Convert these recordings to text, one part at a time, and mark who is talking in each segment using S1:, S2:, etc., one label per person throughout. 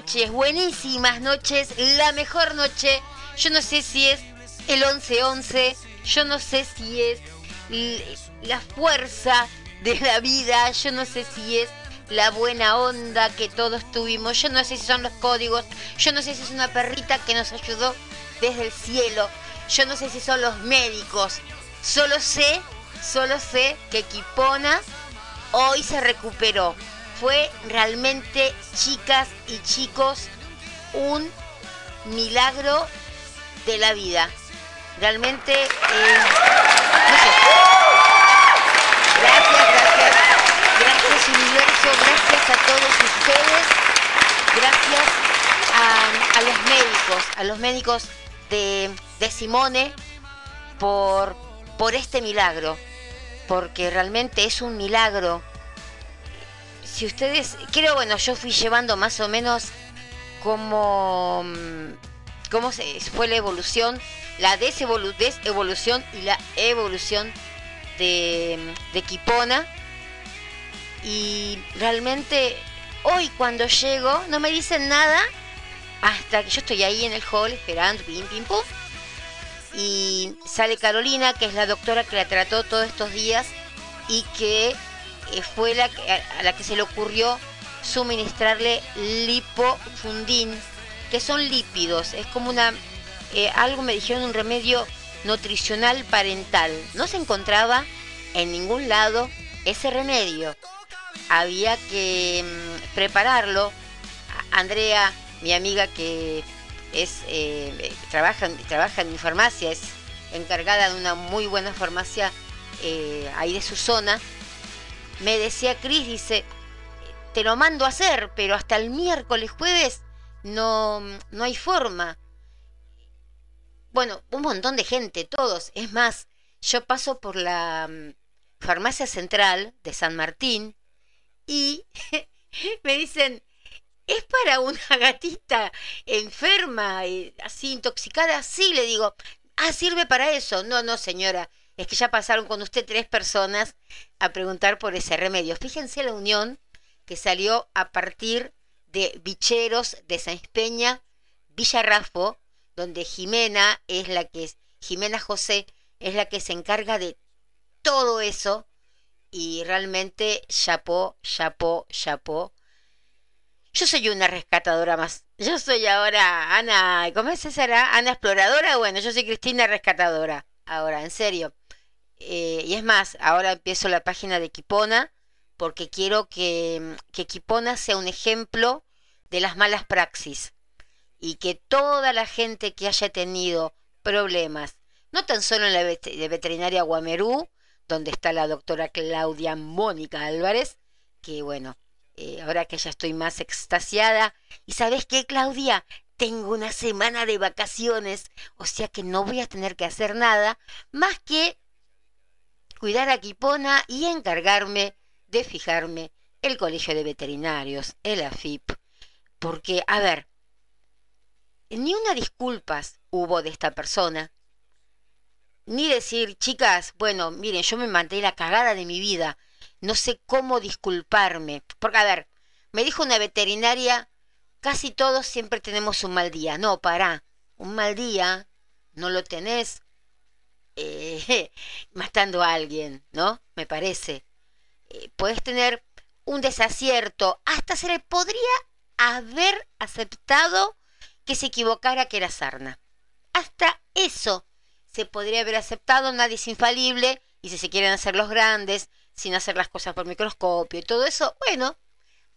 S1: noches, buenísimas noches, la mejor noche. Yo no sé si es el 11-11, yo no sé si es la fuerza de la vida, yo no sé si es la buena onda que todos tuvimos, yo no sé si son los códigos, yo no sé si es una perrita que nos ayudó desde el cielo, yo no sé si son los médicos, solo sé, solo sé que Kipona hoy se recuperó. Fue realmente, chicas y chicos, un milagro de la vida. Realmente, eh, sé. Gracias, gracias. Gracias universo, gracias a todos ustedes. Gracias a, a los médicos, a los médicos de, de Simone por, por este milagro. Porque realmente es un milagro si ustedes, creo, bueno, yo fui llevando más o menos cómo, mm, cómo se, fue la evolución, la desevolu- desevolución y la evolución de, de Kipona. Y realmente hoy cuando llego no me dicen nada hasta que yo estoy ahí en el hall esperando, pim, pim, pum. Y sale Carolina, que es la doctora que la trató todos estos días y que fue la que- a, la que se le ocurrió suministrarle lipofundin, que son lípidos, es como una, eh, algo me dijeron, un remedio nutricional parental. No se encontraba en ningún lado ese remedio. Había que mm, prepararlo. Andrea, mi amiga que es eh, trabaja, trabaja en mi farmacia, es encargada de una muy buena farmacia eh, ahí de su zona, me decía Cris, dice, te lo mando a hacer, pero hasta el miércoles, jueves, no, no hay forma. Bueno, un montón de gente, todos. Es más, yo paso por la mm, farmacia central de San Martín y me dicen, ¿es para una gatita enferma, así intoxicada? Sí, le digo, ah, sirve para eso. No, no, señora, es que ya pasaron con usted tres personas a preguntar por ese remedio. Fíjense la unión que salió a partir de Bicheros de San Peña, Villarrafo, donde Jimena es la que Jimena José es la que se encarga de todo eso y realmente chapó, chapó, chapó. Yo soy una rescatadora más. Yo soy ahora Ana, ¿cómo es esa? Ana exploradora. Bueno, yo soy Cristina rescatadora. Ahora, en serio. Eh, y es más, ahora empiezo la página de Kipona porque quiero que, que Kipona sea un ejemplo de las malas praxis y que toda la gente que haya tenido problemas, no tan solo en la vet- veterinaria Guamerú, donde está la doctora Claudia Mónica Álvarez, que bueno, eh, ahora que ya estoy más extasiada, y sabes qué, Claudia, tengo una semana de vacaciones, o sea que no voy a tener que hacer nada más que cuidar a Kipona y encargarme de fijarme el Colegio de Veterinarios, el AFIP, porque, a ver, ni una disculpas hubo de esta persona, ni decir, chicas, bueno, miren, yo me manté la cagada de mi vida, no sé cómo disculparme. Porque, a ver, me dijo una veterinaria, casi todos siempre tenemos un mal día. No, pará, un mal día no lo tenés eh, matando a alguien, ¿no? Me parece. Eh, puedes tener un desacierto, hasta se le podría haber aceptado que se equivocara que era sarna. Hasta eso se podría haber aceptado, nadie es infalible, y si se quieren hacer los grandes, sin hacer las cosas por microscopio y todo eso, bueno,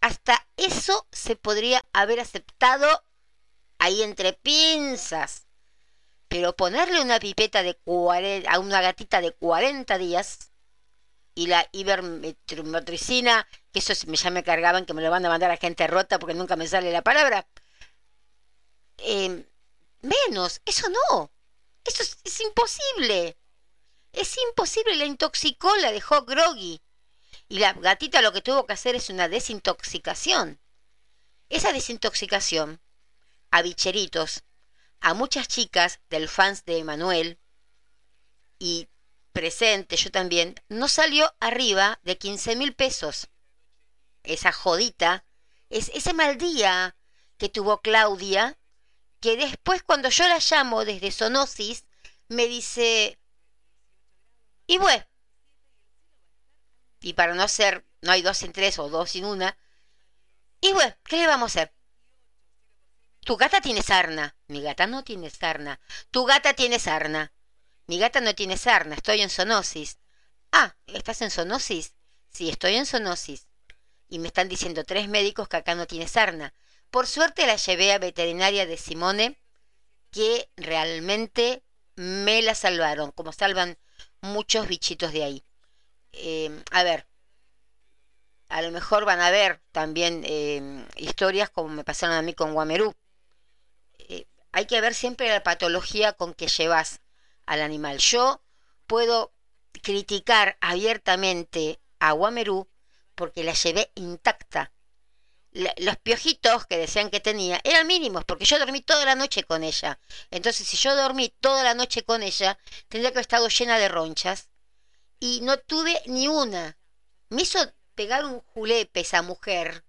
S1: hasta eso se podría haber aceptado ahí entre pinzas. Pero ponerle una pipeta de a una gatita de 40 días y la ivermectricina, que eso ya me cargaban, que me lo van a mandar a gente rota porque nunca me sale la palabra. Eh, menos, eso no. Eso es, imposible. Es imposible. La intoxicó, la dejó groggy. Y la gatita lo que tuvo que hacer es una desintoxicación. Esa desintoxicación a bicheritos, a muchas chicas del fans de Emanuel y presente yo también, no salió arriba de 15 mil pesos. Esa jodita, es ese mal día que tuvo Claudia, que después cuando yo la llamo desde Sonosis, me dice, y bueno, y para no ser, no hay dos sin tres o dos sin una, y bueno, ¿qué le vamos a hacer? Tu gata tiene sarna, mi gata no tiene sarna, tu gata tiene sarna, mi gata no tiene sarna, estoy en sonosis. Ah, ¿estás en sonosis? Sí, estoy en sonosis. Y me están diciendo tres médicos que acá no tiene sarna. Por suerte la llevé a veterinaria de Simone, que realmente me la salvaron, como salvan muchos bichitos de ahí. Eh, a ver, a lo mejor van a ver también eh, historias como me pasaron a mí con Guamerú. Hay que ver siempre la patología con que llevas al animal. Yo puedo criticar abiertamente a Guamerú porque la llevé intacta los piojitos que decían que tenía eran mínimos, porque yo dormí toda la noche con ella. Entonces, si yo dormí toda la noche con ella, tendría que haber estado llena de ronchas. Y no tuve ni una. Me hizo pegar un julepe esa mujer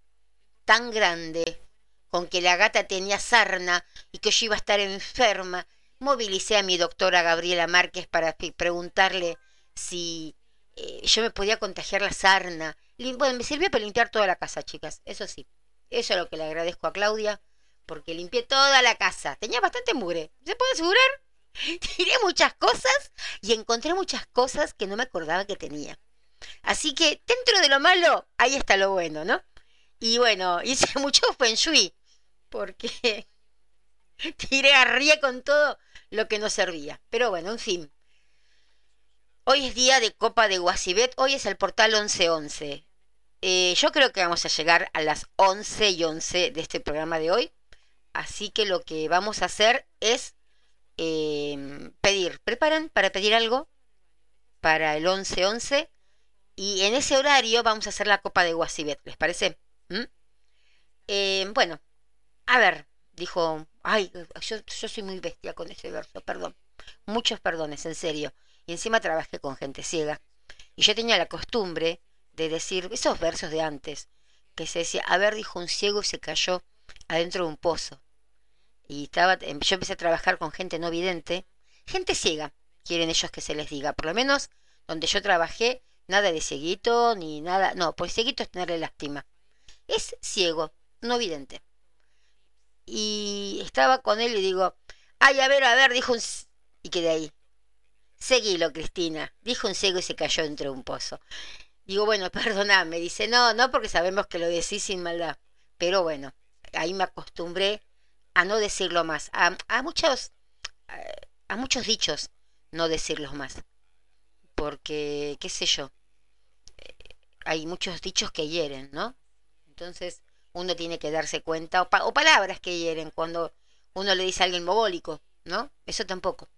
S1: tan grande, con que la gata tenía sarna y que yo iba a estar enferma. Movilicé a mi doctora Gabriela Márquez para preguntarle si eh, yo me podía contagiar la sarna. Bueno, me sirvió para limpiar toda la casa, chicas, eso sí. Eso es lo que le agradezco a Claudia, porque limpié toda la casa. Tenía bastante mugre. ¿Se puede asegurar? Tiré muchas cosas y encontré muchas cosas que no me acordaba que tenía. Así que dentro de lo malo, ahí está lo bueno, ¿no? Y bueno, hice mucho feng shui, porque tiré a con todo lo que no servía. Pero bueno, en fin. Hoy es día de Copa de Guasibet, hoy es el portal 1111. Eh, yo creo que vamos a llegar a las 11 y 11 de este programa de hoy. Así que lo que vamos a hacer es em, pedir. ¿Preparan para pedir algo? Para el 11-11. Y en ese horario vamos a hacer la copa de Guasibet. ¿Les parece? Em, bueno, a ver, dijo. Ay, yo, yo soy muy bestia con ese verso, perdón. Muchos perdones, en serio. Y encima trabajé con gente ciega. Y yo tenía la costumbre de decir esos versos de antes, que se decía, a ver, dijo un ciego y se cayó adentro de un pozo. Y estaba, em, yo empecé a trabajar con gente no vidente, gente ciega, quieren ellos que se les diga, por lo menos donde yo trabajé, nada de cieguito, ni nada, no, pues cieguito es tenerle lástima. Es ciego, no vidente. Y estaba con él y digo, ay, a ver, a ver, dijo un... y quedé ahí. Seguilo, Cristina, dijo un ciego y se cayó dentro de un pozo. Digo, bueno, perdoname. Dice, no, no, porque sabemos que lo decís sin maldad. Pero bueno, ahí me acostumbré a no decirlo más. A, a muchos, a muchos dichos no decirlos más. Porque, qué sé yo, eh, hay muchos dichos que hieren, ¿no? Entonces uno tiene que darse cuenta, o, o palabras que hieren cuando uno le dice a alguien mogólico, ¿no? Eso tampoco.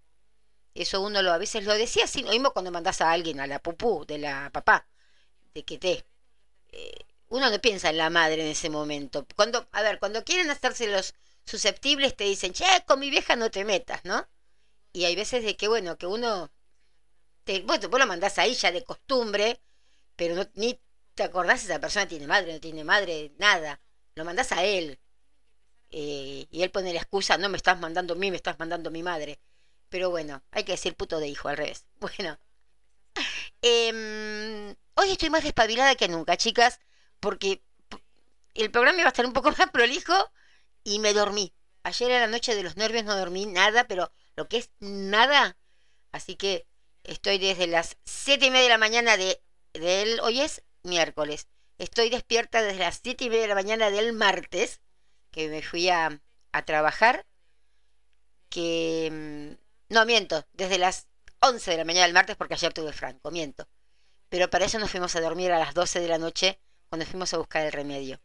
S1: Eso uno lo a veces lo decía así, mismo cuando mandas a alguien a la pupú de la papá que te... Eh, uno no piensa en la madre en ese momento. Cuando, a ver, cuando quieren hacerse los susceptibles te dicen, che, con mi vieja no te metas, ¿no? Y hay veces de que, bueno, que uno te, vos lo mandás ahí ya de costumbre, pero no, ni te acordás si esa persona tiene madre, no tiene madre, nada. Lo mandás a él. Eh, y él pone la excusa, no me estás mandando a mí, me estás mandando a mi madre. Pero bueno, hay que decir puto de hijo al revés. Bueno. Em, hoy estoy más despabilada que nunca, chicas, porque el programa iba a estar un poco más prolijo y me dormí. Ayer a la noche de los nervios no dormí nada, pero lo que es nada. Así que estoy desde las siete y media de la mañana de, él. Hoy es miércoles. Estoy despierta desde las siete y media de la mañana del martes, que me fui a, a trabajar. Que... Mm, no, miento, desde las 11 de la mañana del martes porque ayer tuve franco, miento. Pero para eso nos fuimos a dormir a las 12 de la noche cuando fuimos a buscar el remedio.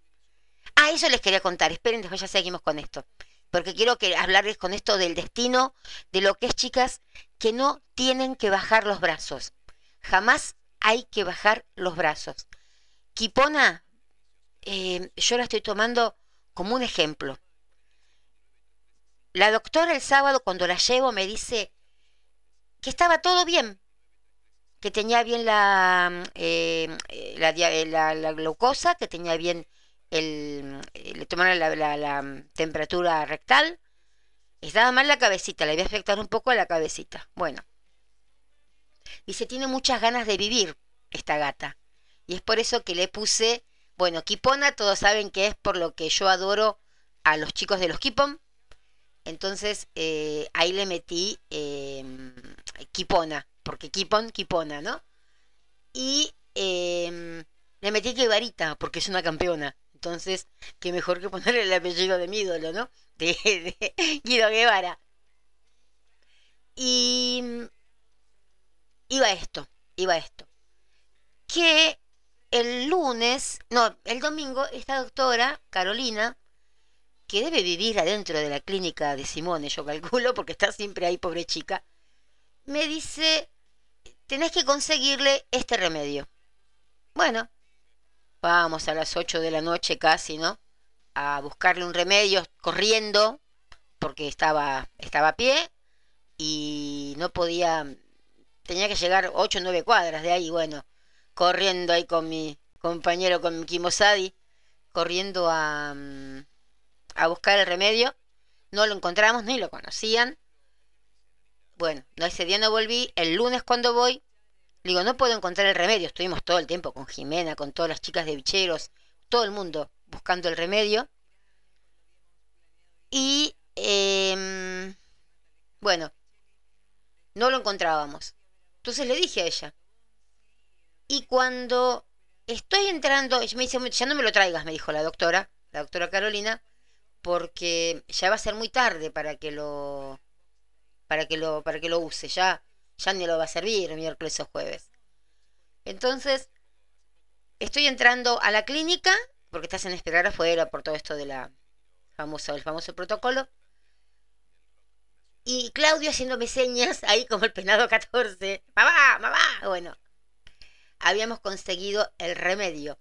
S1: Ah, eso les quería contar. Esperen, después ya seguimos con esto. Porque quiero que hablarles con esto del destino, de lo que es, chicas, que no tienen que bajar los brazos. Jamás hay que bajar los brazos. Kipona, eh, yo la estoy tomando como un ejemplo. La doctora el sábado cuando la llevo me dice que estaba todo bien, que tenía bien la, eh, la, glucosa, que tenía bien el, le tomaron la, temperatura rectal, estaba mal la cabecita, le había afectado un poco a la cabecita. Bueno, dice, tiene muchas ganas de vivir esta gata. Y es por eso que le puse, bueno, Kipona, todos saben que es por lo que yo adoro a los chicos de los Kipon. Entonces eh, ahí le metí em, Kipona, porque Kipon, Kipona, ¿no? Y em, le metí Guevarita, porque es una campeona. Entonces, qué mejor que ponerle el apellido de mi ídolo, ¿no? De, de Guido Guevara. Y iba esto, iba esto. Que el lunes, no, el domingo, esta doctora, Carolina, que debe vivir adentro de la clínica de Simone, yo calculo, porque está siempre ahí, pobre chica, me dice, tenés que conseguirle este remedio. Bueno, vamos a las 8 de la noche casi, ¿no? A buscarle un remedio corriendo, porque estaba, estaba a pie y no podía, tenía que llegar 8 o 9 cuadras de ahí, bueno, corriendo ahí con mi compañero, con mi Kimosadi, corriendo a, mm, a buscar el remedio. No lo encontramos, ni lo conocían. Bueno, ese día no volví. El lunes cuando voy, digo, no puedo encontrar el remedio. Estuvimos todo el tiempo con Jimena, con todas las chicas de bicheros, todo el mundo buscando el remedio. Y, em, bueno, no lo encontrábamos. Entonces le dije a ella. Y cuando estoy entrando, me dice, ya no me lo traigas, me dijo la doctora, la doctora Carolina, porque ya va a ser muy tarde para que lo para que lo para que lo use, ya ya ni lo va a servir miércoles o jueves. Entonces, estoy entrando a la clínica porque estás en esperar afuera por todo esto de la famosa el famoso protocolo. Y Claudio haciéndome señas ahí como el penado 14. Mamá, mamá. Bueno, habíamos conseguido el remedio.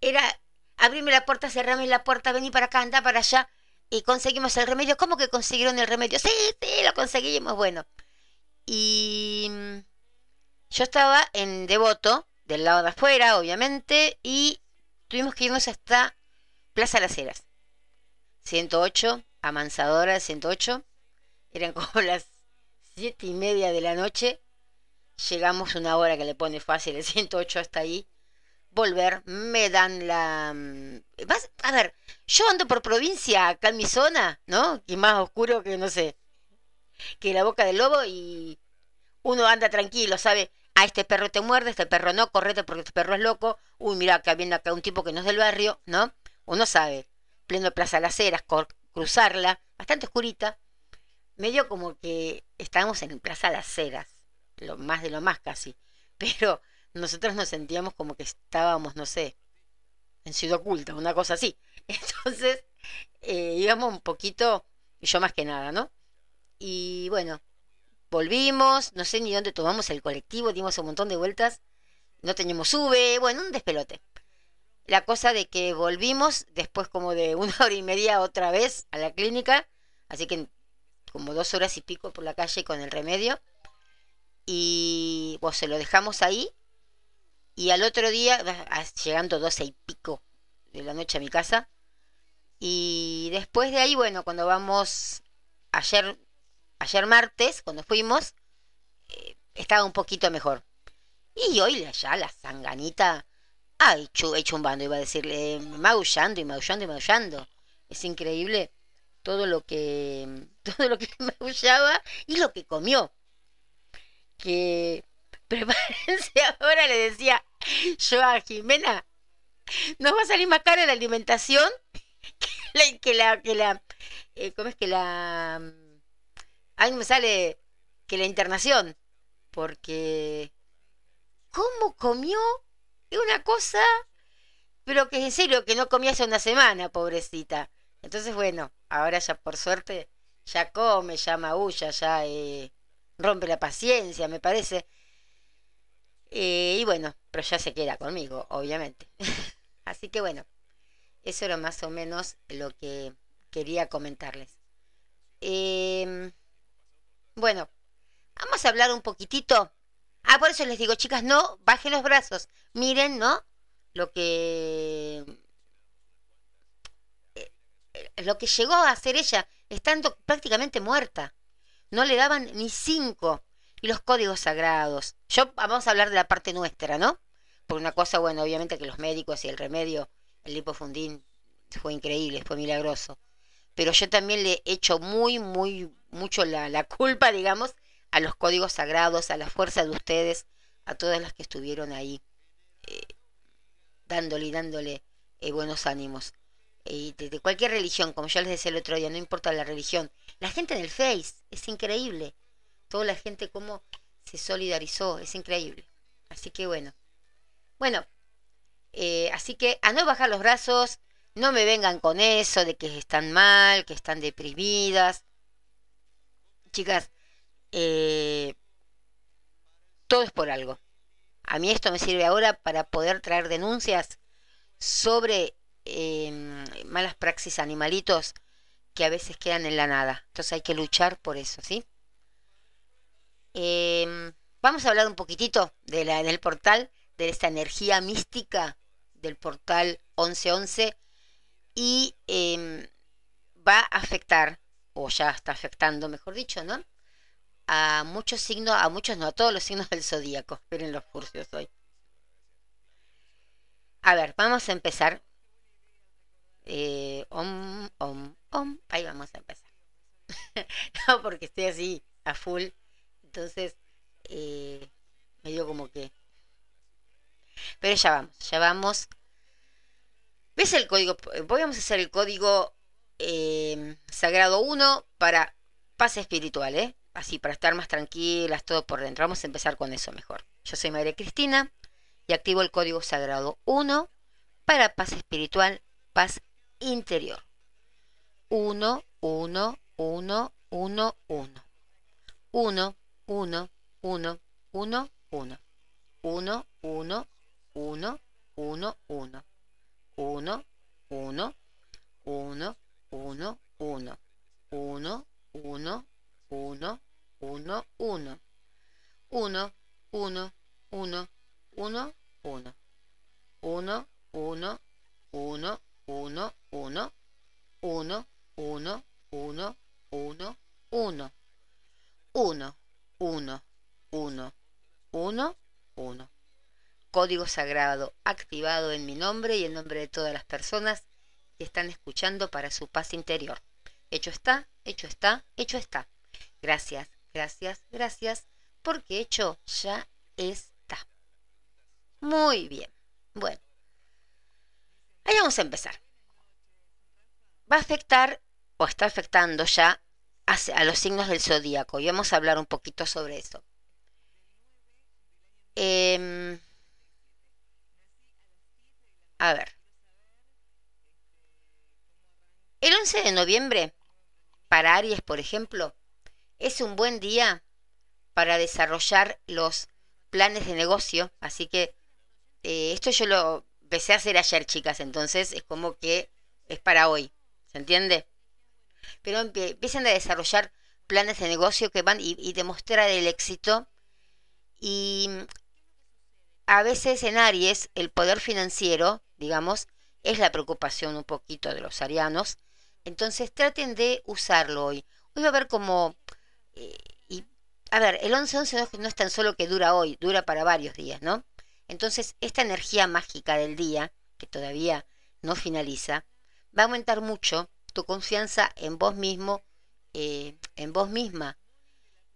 S1: Era abrime la puerta, cerrame la puerta, vení para acá, anda para allá. Y conseguimos el remedio. ¿Cómo que consiguieron el remedio? Sí, sí, lo conseguimos. Bueno. Y mm, yo estaba en Devoto, del lado de afuera, obviamente, y tuvimos que irnos hasta Plaza Las Heras. 108, Amansadora 108. Eran como las siete y media de la noche. Llegamos una hora que le pone fácil el 108 hasta ahí volver, me dan la... Mm, a ver, yo ando por provincia, acá en mi zona, ¿no? Y más oscuro que, no sé, que la boca del lobo y uno anda tranquilo, ¿sabe? A este perro te muerde, este perro no, correte porque este perro es loco. Uy, mira, acá viene acá un tipo que no es del barrio, ¿no? Uno sabe, pleno Plaza Las Heras, cruzarla, bastante oscurita. Medio como que estábamos en Plaza Las Heras, lo más de lo más casi. Pero nosotros nos sentíamos como que estábamos, no sé, en Ciudad Oculta, una cosa así. Entonces, eh, íbamos un poquito, yo más que nada, ¿no? Y bueno, volvimos, no sé ni dónde tomamos el colectivo, dimos un montón de vueltas, no teníamos sube, bueno, un despelote. La cosa de que volvimos después como de una hora y media otra vez a la clínica, así que como dos horas y pico por la calle con el remedio. Y vos se lo dejamos ahí y al otro día, llegando doce y pico de la noche a mi casa, y después de ahí, bueno, cuando vamos ayer, ayer martes, cuando fuimos, eh, estaba un poquito mejor. Y hoy ya la sanganita ha hecho, hecho un bando, iba a decirle, maullando y maullando y maullando. Es increíble todo lo que todo lo que maullaba y lo que comió. Que prepárense ahora, le decía yo a Jimena, nos va a salir más cara la alimentación que la, que la, eh, ¿cómo es que la, a mí me sale que la internación, porque ¿cómo comió? Es una cosa, pero que en serio, que no comía hace una semana, pobrecita. Entonces, bueno, ahora ya por suerte, ya come, ya maulla, ya eh, rompe la paciencia, me parece. Eh, y bueno, pero ya se queda conmigo, obviamente. Así que bueno, eso era más o menos lo que quería comentarles. Em, bueno, vamos a hablar un poquitito. Ah, por eso les digo, chicas, no bajen los brazos. Miren, ¿no? Lo que eh, lo que llegó a hacer ella, estando prácticamente muerta. No le daban ni cinco y los códigos sagrados. Yo vamos a hablar de la parte nuestra, ¿no? Porque una cosa, bueno, obviamente que los médicos y el remedio, el lipofundín, fue increíble, fue milagroso. Pero yo también le echo muy, muy, mucho la, la culpa, digamos, a los códigos sagrados, a la fuerza de ustedes, a todas las que estuvieron ahí, eh, dándole y dándole eh, buenos ánimos. Y de, de, cualquier religión, como yo les decía el otro día, no importa la religión. La gente en el Face, es increíble toda la gente cómo se solidarizó, es increíble. Así que bueno. Bueno, eh, así que a no bajar los brazos, no me vengan con eso de que están mal, que están deprimidas. Chicas, eh, todo es por algo. A mí esto me sirve ahora para poder traer denuncias sobre em, malas praxis animalitos que a veces quedan en la nada. Entonces hay que luchar por eso, ¿sí? Em, vamos a hablar un poquitito de la, del portal, de esta energía mística del portal 1111 y em, va a afectar, o ya está afectando, mejor dicho, ¿no? A muchos signos, a muchos no, a todos los signos del zodíaco. Esperen los cursos hoy. A ver, vamos a empezar. Eh, om, om, om. Ahí vamos a empezar. no, porque estoy así a full entonces, eh, me dio como que... Pero ya vamos, ya vamos. ¿Ves el código? Podríamos hacer el código eh, sagrado 1 para paz espiritual, ¿eh? Así, para estar más tranquilas, todo por dentro. Vamos a empezar con eso mejor. Yo soy María Cristina y activo el código sagrado 1 para paz espiritual, paz interior. 1, 1, 1, 1, 1. 1, 1, 1, 1, 1. 1, 1, 1, 1, 1. 1, 1, 1, 1, 1. 1, 1, 1, 1, 1. 1, 1, 1, 1, 1. 1, 1, 1, 1, 1. 1, 1, 1, 1, 1. 1, 1, 1, 1, 1. Código sagrado activado en mi nombre y en nombre de todas las personas que están escuchando para su paz interior. Hecho está, hecho está, hecho está. Gracias, gracias, gracias, porque hecho ya está. Muy bien. Bueno, ahí vamos a empezar. Va a afectar o está afectando ya a los signos del zodíaco y vamos a hablar un poquito sobre eso. Em, a ver. El 11 de noviembre, para Aries, por ejemplo, es un buen día para desarrollar los planes de negocio. Así que eh, esto yo lo empecé a hacer ayer, chicas, entonces es como que es para hoy. ¿Se entiende? pero empiecen a desarrollar planes de negocio que van y, demostrar el éxito Y a veces en Aries el poder financiero, digamos, es la preocupación un poquito de los arianos. Entonces traten de usarlo hoy. Hoy va a haber como... Eh, y, a ver, el 11-11 no, es tan solo que dura hoy, dura para varios días, ¿no? Entonces esta energía mágica del día, que todavía no finaliza, va a aumentar mucho tu confianza en vos mismo, eh, en vos misma.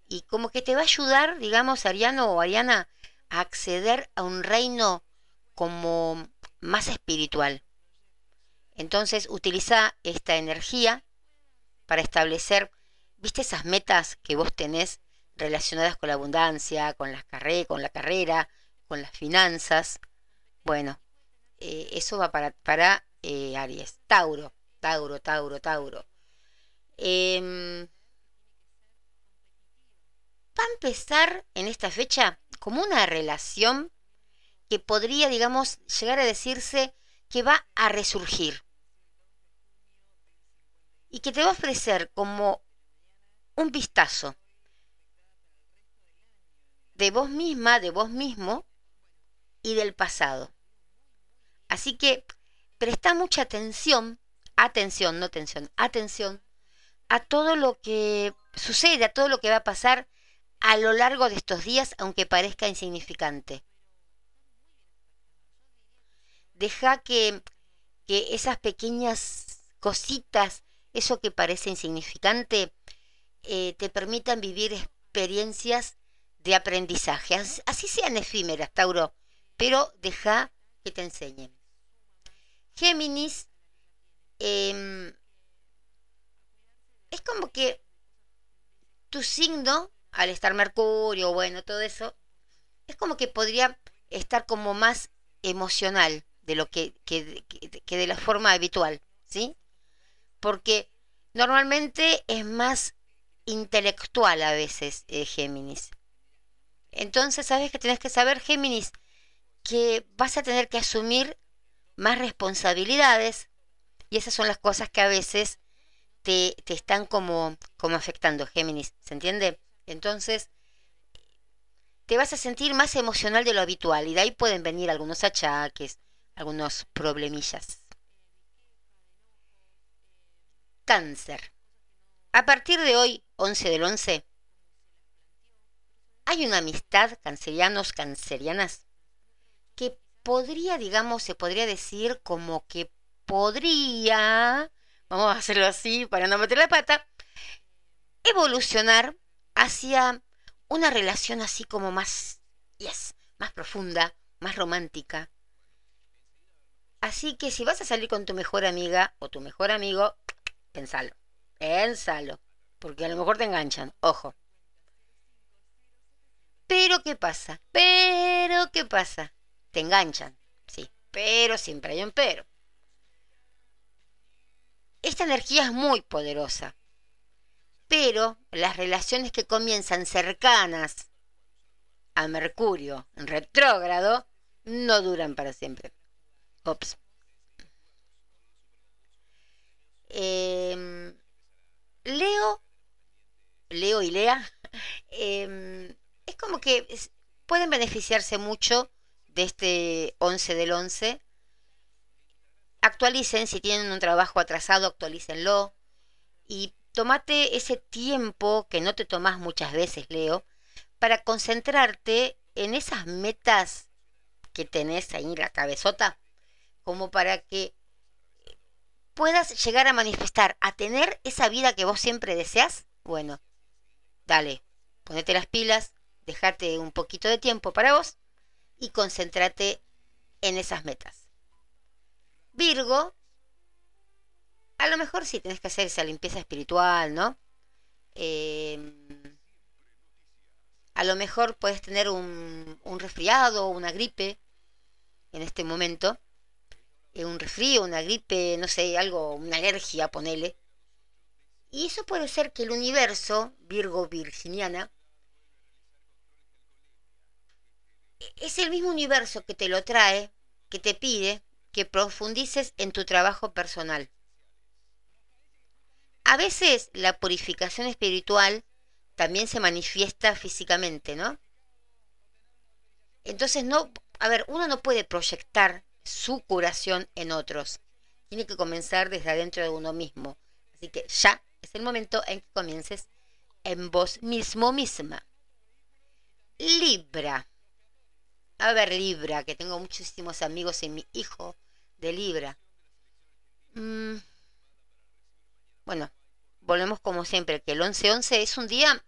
S1: Y como que te va a ayudar, digamos, Ariano o Ariana, a acceder a un reino como más espiritual. Entonces utiliza esta energía para establecer, viste esas metas que vos tenés relacionadas con la abundancia, con, las con la carrera, con las finanzas. Bueno, eh, eso va para, para eh, Aries. Tauro, Tauro, Tauro, Tauro. Em, va a empezar en esta fecha como una relación que podría, digamos, llegar a decirse que va a resurgir y que te va a ofrecer como un vistazo de vos misma, de vos mismo y del pasado. Así que presta mucha atención, atención, no atención, atención a todo lo que sucede, a todo lo que va a pasar a lo largo de estos días, aunque parezca insignificante. Deja que, que esas pequeñas cositas, eso que parece insignificante, eh, te permitan vivir experiencias de aprendizaje, así sean efímeras, Tauro, pero deja que te enseñen. Géminis, em, es como que tu signo, al estar Mercurio, bueno, todo eso, es como que podría estar como más emocional de lo que, que, de la forma habitual, ¿sí? Porque normalmente es más intelectual a veces eh, Géminis. Entonces, ¿sabes que tienes que saber, Géminis? Que vas a tener que asumir más responsabilidades y esas son las cosas que a veces te, están como, como afectando, Géminis, ¿se entiende? Entonces, te vas a sentir más emocional de lo habitual y de ahí pueden venir algunos achaques, algunos problemillas. Cáncer. A partir de hoy, 11 del 11, hay una amistad cancerianos, cancerianas, que podría, digamos, se podría decir como que podría, vamos a hacerlo así para no meter la pata, evolucionar hacia una relación así como más, yes, más profunda, más romántica. Así que si vas a salir con tu mejor amiga o tu mejor amigo, pensalo, pensalo, porque a lo mejor te enganchan, ojo. Pero ¿qué pasa? Pero ¿qué pasa? Te enganchan, sí, pero siempre hay un pero. Esta energía es muy poderosa, pero las relaciones que comienzan cercanas a Mercurio en retrógrado no duran para siempre. Ops. Em, Leo, Leo y Lea, em, es como que pueden beneficiarse mucho de este 11 del 11. Actualicen, si tienen un trabajo atrasado, actualícenlo. Y tomate ese tiempo que no te tomas muchas veces, Leo, para concentrarte en esas metas que tenés ahí en la cabezota, como para que puedas llegar a manifestar, a tener esa vida que vos siempre deseas. Bueno, dale, ponete las pilas, Dejate un poquito de tiempo para vos y concéntrate en esas metas. Virgo, a lo mejor sí tenés que hacer esa limpieza espiritual, ¿no? Em, a lo mejor puedes tener un, un resfriado o una gripe en este momento. Eh, un resfrío, una gripe, no sé, algo, una alergia, ponele. Y eso puede ser que el universo, Virgo Virginiana, es el mismo universo que te lo trae, que te pide que profundices en tu trabajo personal. A veces la purificación espiritual también se manifiesta físicamente, ¿no? Entonces, no, a ver, uno no puede proyectar su curación en otros. Tiene que comenzar desde adentro de uno mismo. Así que ya es el momento en que comiences en vos mismo misma. Libra. A ver, Libra, que tengo muchísimos amigos en mi hijo de Libra. Mm. Bueno, volvemos como siempre, que el 11-11 es un día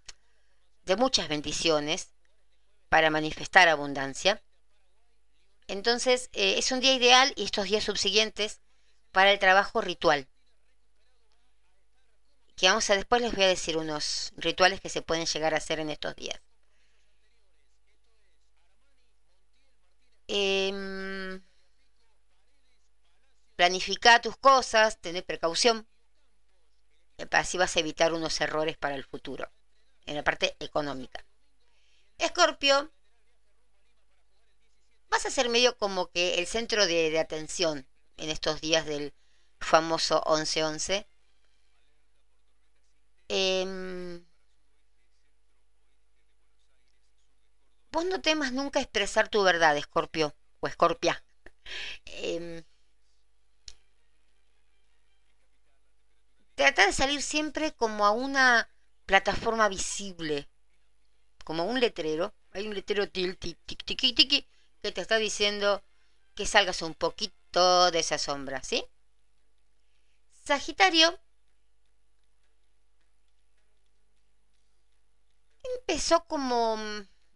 S1: de muchas bendiciones para manifestar abundancia. Entonces, eh, es un día ideal y estos días subsiguientes para el trabajo ritual. Que vamos a después les voy a decir unos rituales que se pueden llegar a hacer en estos días. Eh, planifica tus cosas, tener precaución. Así vas a evitar unos errores para el futuro, en la parte económica. Escorpio, vas a ser medio como que el centro de, atención en estos días del famoso 11-11. Em, vos no temas nunca expresar tu verdad, Escorpio o Escorpia. Eh, trata de salir siempre como a una plataforma visible, como un letrero. Hay un letrero tic, tic, tic, tic, que te está diciendo que salgas un poquito de esa sombra, ¿sí? Sagitario empezó como,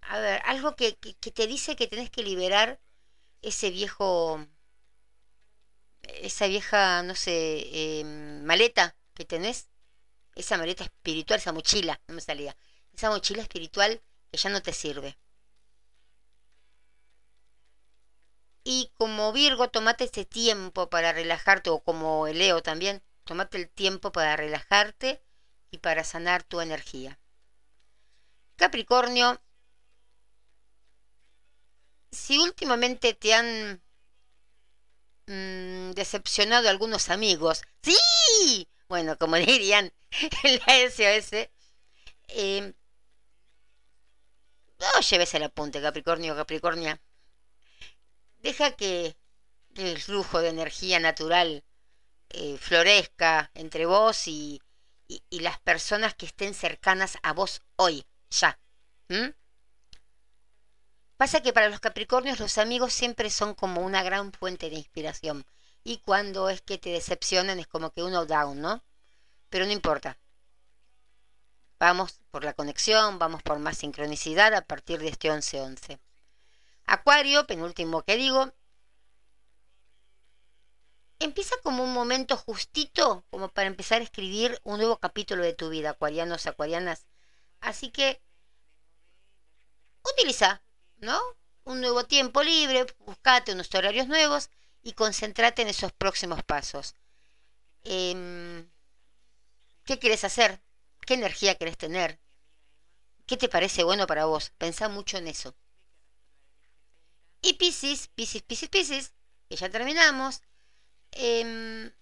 S1: a ver, algo que, te dice que tenés que liberar ese viejo, esa vieja, no sé, em, maleta que tenés, esa maleta espiritual, esa mochila, no me salía, esa mochila espiritual que ya no te sirve. Y como Virgo, tomate ese tiempo para relajarte, o como Leo también, tomate el tiempo para relajarte y para sanar tu energía. Capricornio, si últimamente te han mm, decepcionado algunos amigos, sí, bueno, como dirían en la SOS, eh, no lleves el apunte, Capricornio, Capricornia. Deja que el flujo de energía natural eh, florezca entre vos y, las personas que estén cercanas a vos hoy, ya. Pasa que para los Capricornios los amigos siempre son como una gran fuente de inspiración y cuando es que te decepcionan es como que uno down, ¿no? Pero no importa. Vamos por la conexión, vamos por más sincronicidad a partir de este 11-11. Acuario, penúltimo que digo, empieza como un momento justito como para empezar a escribir un nuevo capítulo de tu vida, acuarianos, acuarianas. Así que utiliza, ¿no? Un nuevo tiempo libre, buscate unos horarios nuevos y concéntrate en esos próximos pasos. Em, ¿Qué quieres hacer? ¿Qué energía querés tener? ¿Qué te parece bueno para vos? Pensá mucho en eso. Y Pisces, Pisces, Pisces, Pisces, que ya terminamos. Em,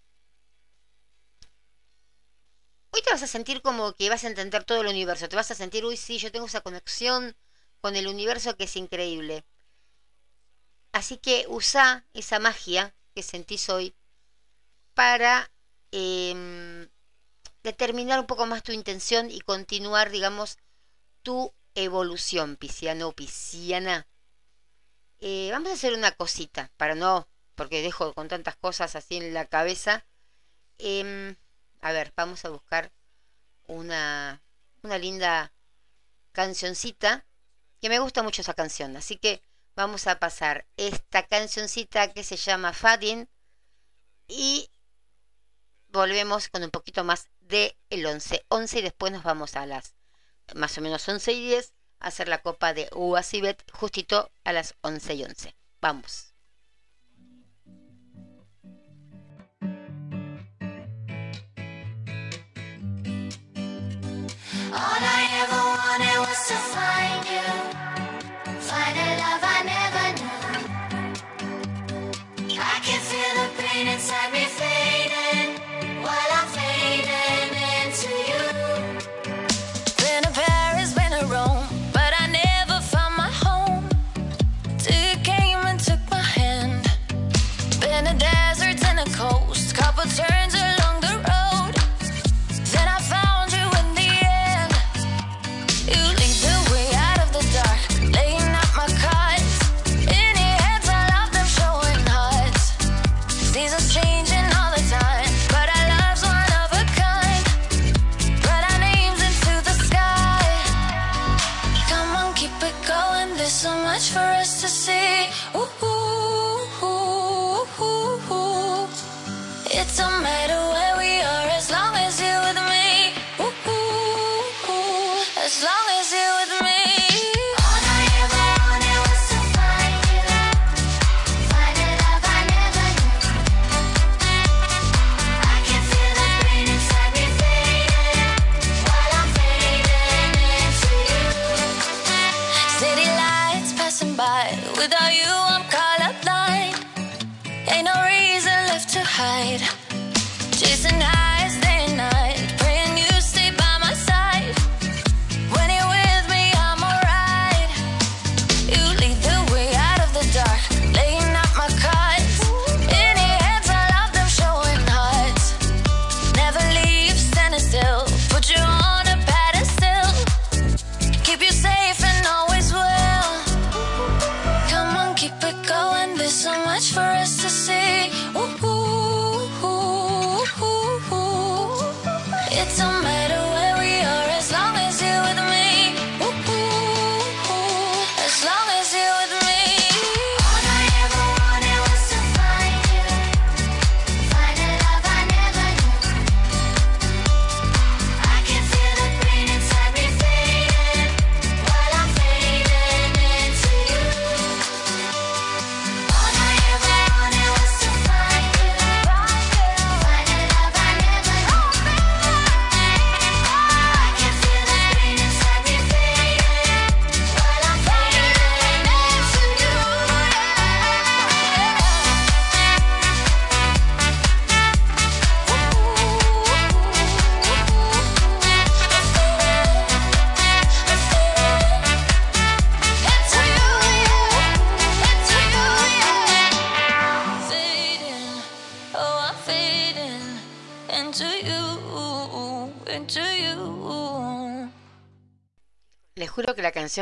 S1: hoy te vas a sentir como que vas a entender todo el universo. Te vas a sentir, uy, sí, yo tengo esa conexión con el universo que es increíble. Así que usa esa magia que sentís hoy para em, determinar un poco más tu intención y continuar, digamos, tu evolución, pisciano o pisciana. Eh, vamos a hacer una cosita, para no, porque dejo con tantas cosas así en la cabeza. Em, a ver, vamos a buscar una, una linda cancioncita, que me gusta mucho esa canción, así que vamos a pasar esta cancioncita que se llama Fadin y volvemos con un poquito más de el 11. 11 y después nos vamos a las más o menos 11 y 10 a hacer la copa de Uasibet justito a las 11 y 11. Vamos. All I ever wanted was to find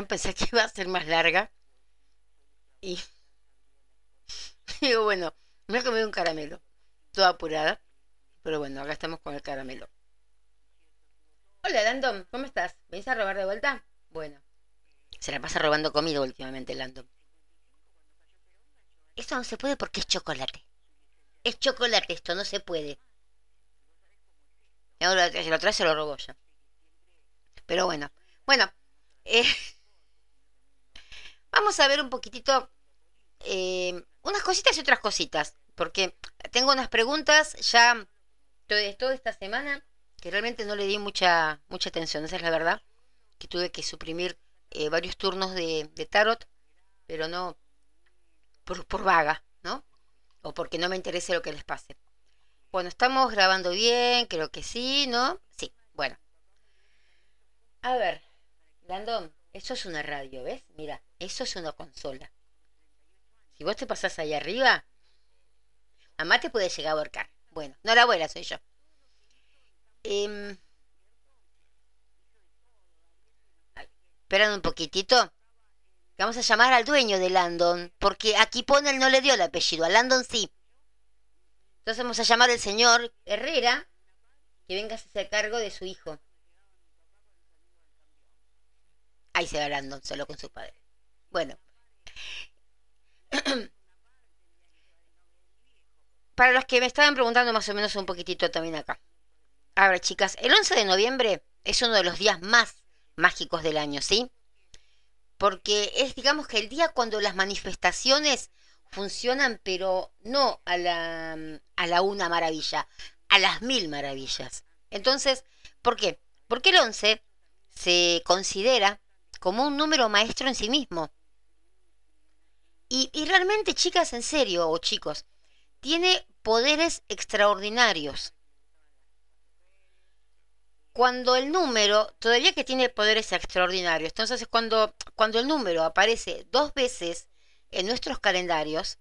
S1: pensé que iba a ser más larga. Y digo, bueno, me he comido un caramelo. Toda apurada. Pero bueno, acá estamos con el caramelo. Hola, Landon, ¿cómo estás? ¿Venís a robar de vuelta? Bueno, se la pasa robando comida últimamente, Landon. Esto no se puede porque es chocolate. Es chocolate esto, no se puede. Y ahora, si lo trae, se lo robo yo. Pero bueno, bueno, eh, vamos a ver un poquitito eh, unas cositas y otras cositas, porque tengo unas preguntas ya toda esta semana que realmente no le di mucha mucha atención, esa es la verdad, que tuve que suprimir eh, varios turnos de, de tarot, pero no por, por vaga, ¿no? O porque no me interese lo que les pase. Bueno, estamos grabando bien, creo que sí, ¿no? Sí, bueno. A ver, Landon, eso es una radio, ¿ves? Mira, eso es una consola. Si vos te pasás ahí arriba, mamá te puede llegar a ahorcar. Bueno, no la abuela soy yo. Em, ay, esperan un poquitito. Vamos a llamar al dueño de Landon, porque aquí pone él no le dio el apellido, a Landon sí. Entonces vamos a llamar al señor Herrera, que venga a hacerse cargo de su hijo. Ahí se va Landon, solo con su padre. Bueno. Para los que me estaban preguntando más o menos un poquitito también acá. A ver, chicas, el 11 de noviembre es uno de los días más mágicos del año, ¿sí? Porque es, digamos que el día cuando las manifestaciones funcionan, pero no a la, a la una maravilla, a las mil maravillas. Entonces, ¿por qué? Porque el 11 se considera como un número maestro en sí mismo. Y, y realmente, chicas, en serio, o chicos, tiene poderes extraordinarios. Cuando el número, todavía que tiene poderes extraordinarios, entonces cuando, cuando el número aparece dos veces en nuestros calendarios,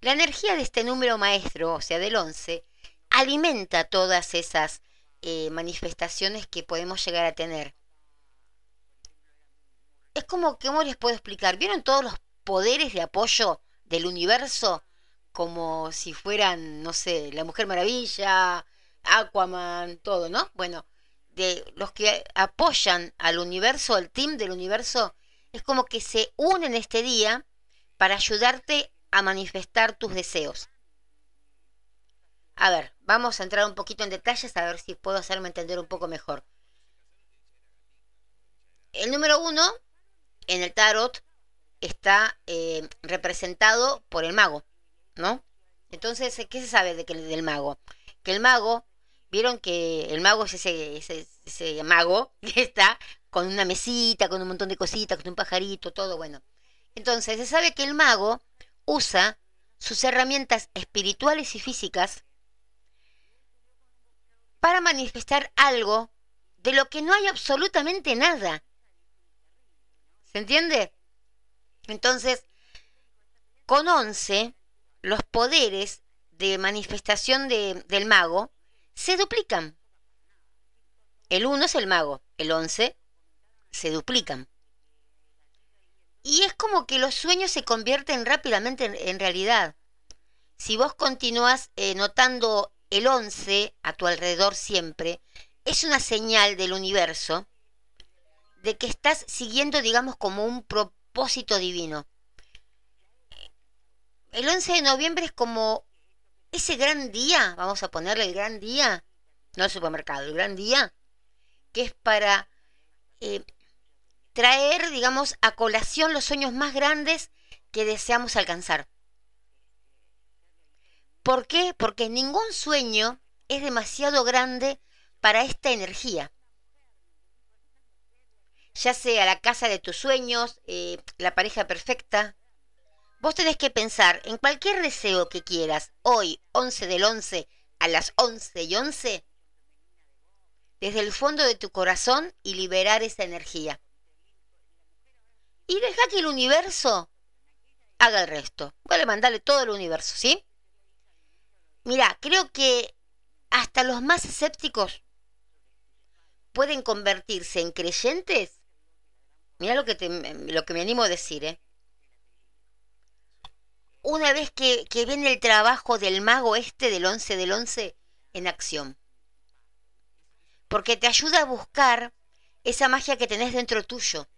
S1: la energía de este número maestro, o sea, del 11, alimenta todas esas eh, manifestaciones que podemos llegar a tener. Es como, ¿cómo les puedo explicar? ¿Vieron todos los poderes de apoyo del universo? Como si fueran, no sé, la Mujer Maravilla, Aquaman, todo, ¿no? Bueno, de los que apoyan al universo, al team del universo, es como que se unen este día para ayudarte a manifestar tus deseos. A ver, vamos a entrar un poquito en detalles a ver si puedo hacerme entender un poco mejor. El número uno en el tarot está eh, representado por el mago, ¿no? Entonces, ¿qué se sabe de del mago? Que el mago, vieron que el mago es ese, ese, ese mago que está con una mesita, con un montón de cositas, con un pajarito, todo bueno. Entonces, se sabe que el mago usa sus herramientas espirituales y físicas para manifestar algo de lo que no hay absolutamente nada. ¿Se entiende? Entonces, con 11, los poderes de manifestación del mago se duplican. El 1 es el mago, el 11 se duplican. Y es como que los sueños se convierten rápidamente en, realidad. Si vos continúas eh, notando el 11 a tu alrededor siempre, es una señal del universo de que estás siguiendo, digamos, como un propósito divino. El 11 de noviembre es como ese gran día, vamos a ponerle el gran día, no el supermercado, el gran día, que es para eh, traer, digamos, a colación los sueños más grandes que deseamos alcanzar. ¿Por qué? Porque ningún sueño es demasiado grande para esta energía. Ya sea la casa de tus sueños, eh, la pareja perfecta. Vos tenés que pensar en cualquier deseo que quieras, hoy, 11 del 11, a las 11 y 11, desde el fondo de tu corazón y liberar esa energía y deja que el universo haga el resto. Voy a mandarle todo el universo, ¿sí? Mira, creo que hasta los más escépticos pueden convertirse en creyentes. Mira lo que, lo que me animo a decir, ¿eh? Una vez que, que viene el trabajo del mago este del 11 del 11 en acción. Porque te ayuda a buscar esa magia que tenés dentro tuyo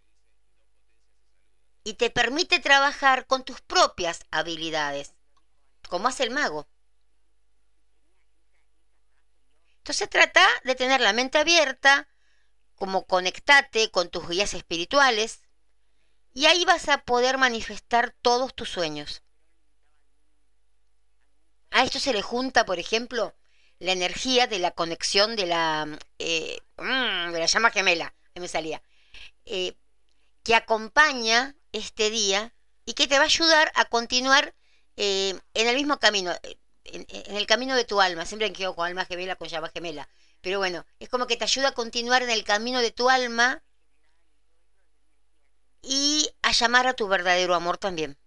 S1: y te permite trabajar con tus propias habilidades, como hace el mago. Entonces trata de tener la mente abierta, como conectate con tus guías espirituales, y ahí vas a poder manifestar todos tus sueños. A esto se le junta, por ejemplo, la energía de la conexión de la, eh, mm, de la llama gemela, que me salía, eh, que acompaña este día y que te va a ayudar a continuar eh, en el mismo camino, eh, en, el camino de tu alma. Siempre quedo con alma gemela, con llama gemela. Pero bueno, es como que te ayuda a continuar en el camino de tu alma y a llamar a tu verdadero amor también.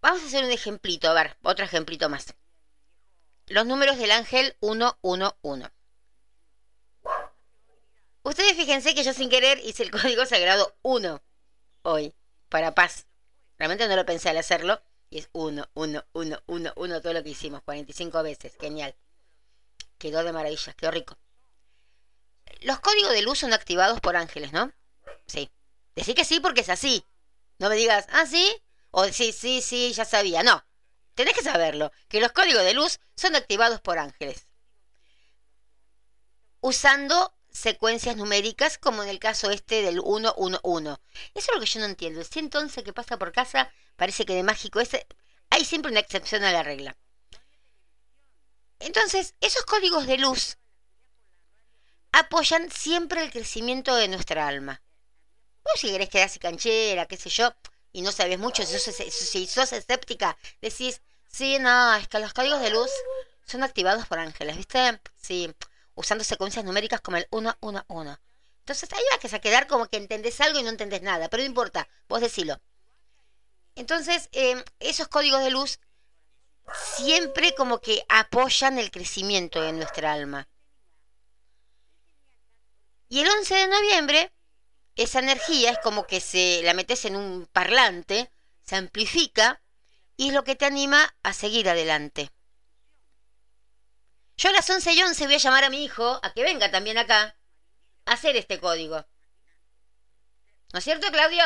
S1: Vamos a hacer un ejemplito, a ver, otro ejemplito más. Los números del ángel 111. Ustedes fíjense que yo sin querer hice el código sagrado 1 hoy, para paz. Realmente no lo pensé al hacerlo. Y es 1, 1, 1, 1, 1, todo lo que hicimos, 45 veces. Genial. Quedó de maravilla, quedó rico. Los códigos de luz son activados por ángeles, ¿no? Sí. Decí que sí porque es así. No me digas, ah, sí. O sí, sí, sí, ya sabía. No. Tenés que saberlo, que los códigos de luz son activados por ángeles. Usando secuencias numéricas, como en el caso este del 111. Eso es lo que yo no entiendo. El entonces que pasa por casa parece que de mágico es... Hay siempre una excepción a la regla. Entonces, esos códigos de luz apoyan siempre el crecimiento de nuestra alma. Vos si querés quedarse canchera, qué sé yo, y no sabes mucho, si sos, si sos escéptica, decís, sí, no, es que los códigos de luz son activados por ángeles, ¿viste? Sí, usando secuencias numéricas como el 1, 1, 1. Entonces ahí vas a quedar como que entendés algo y no entendés nada, pero no importa, vos decilo. Entonces, em, esos códigos de luz siempre como que apoyan el crecimiento de nuestra alma. Y el 11 de noviembre, esa energía es como que se la metes en un parlante, se amplifica y es lo que te anima a seguir adelante. Yo a las 11 y 11 voy a llamar a mi hijo a que venga también acá a hacer este código. ¿No es cierto, Claudio?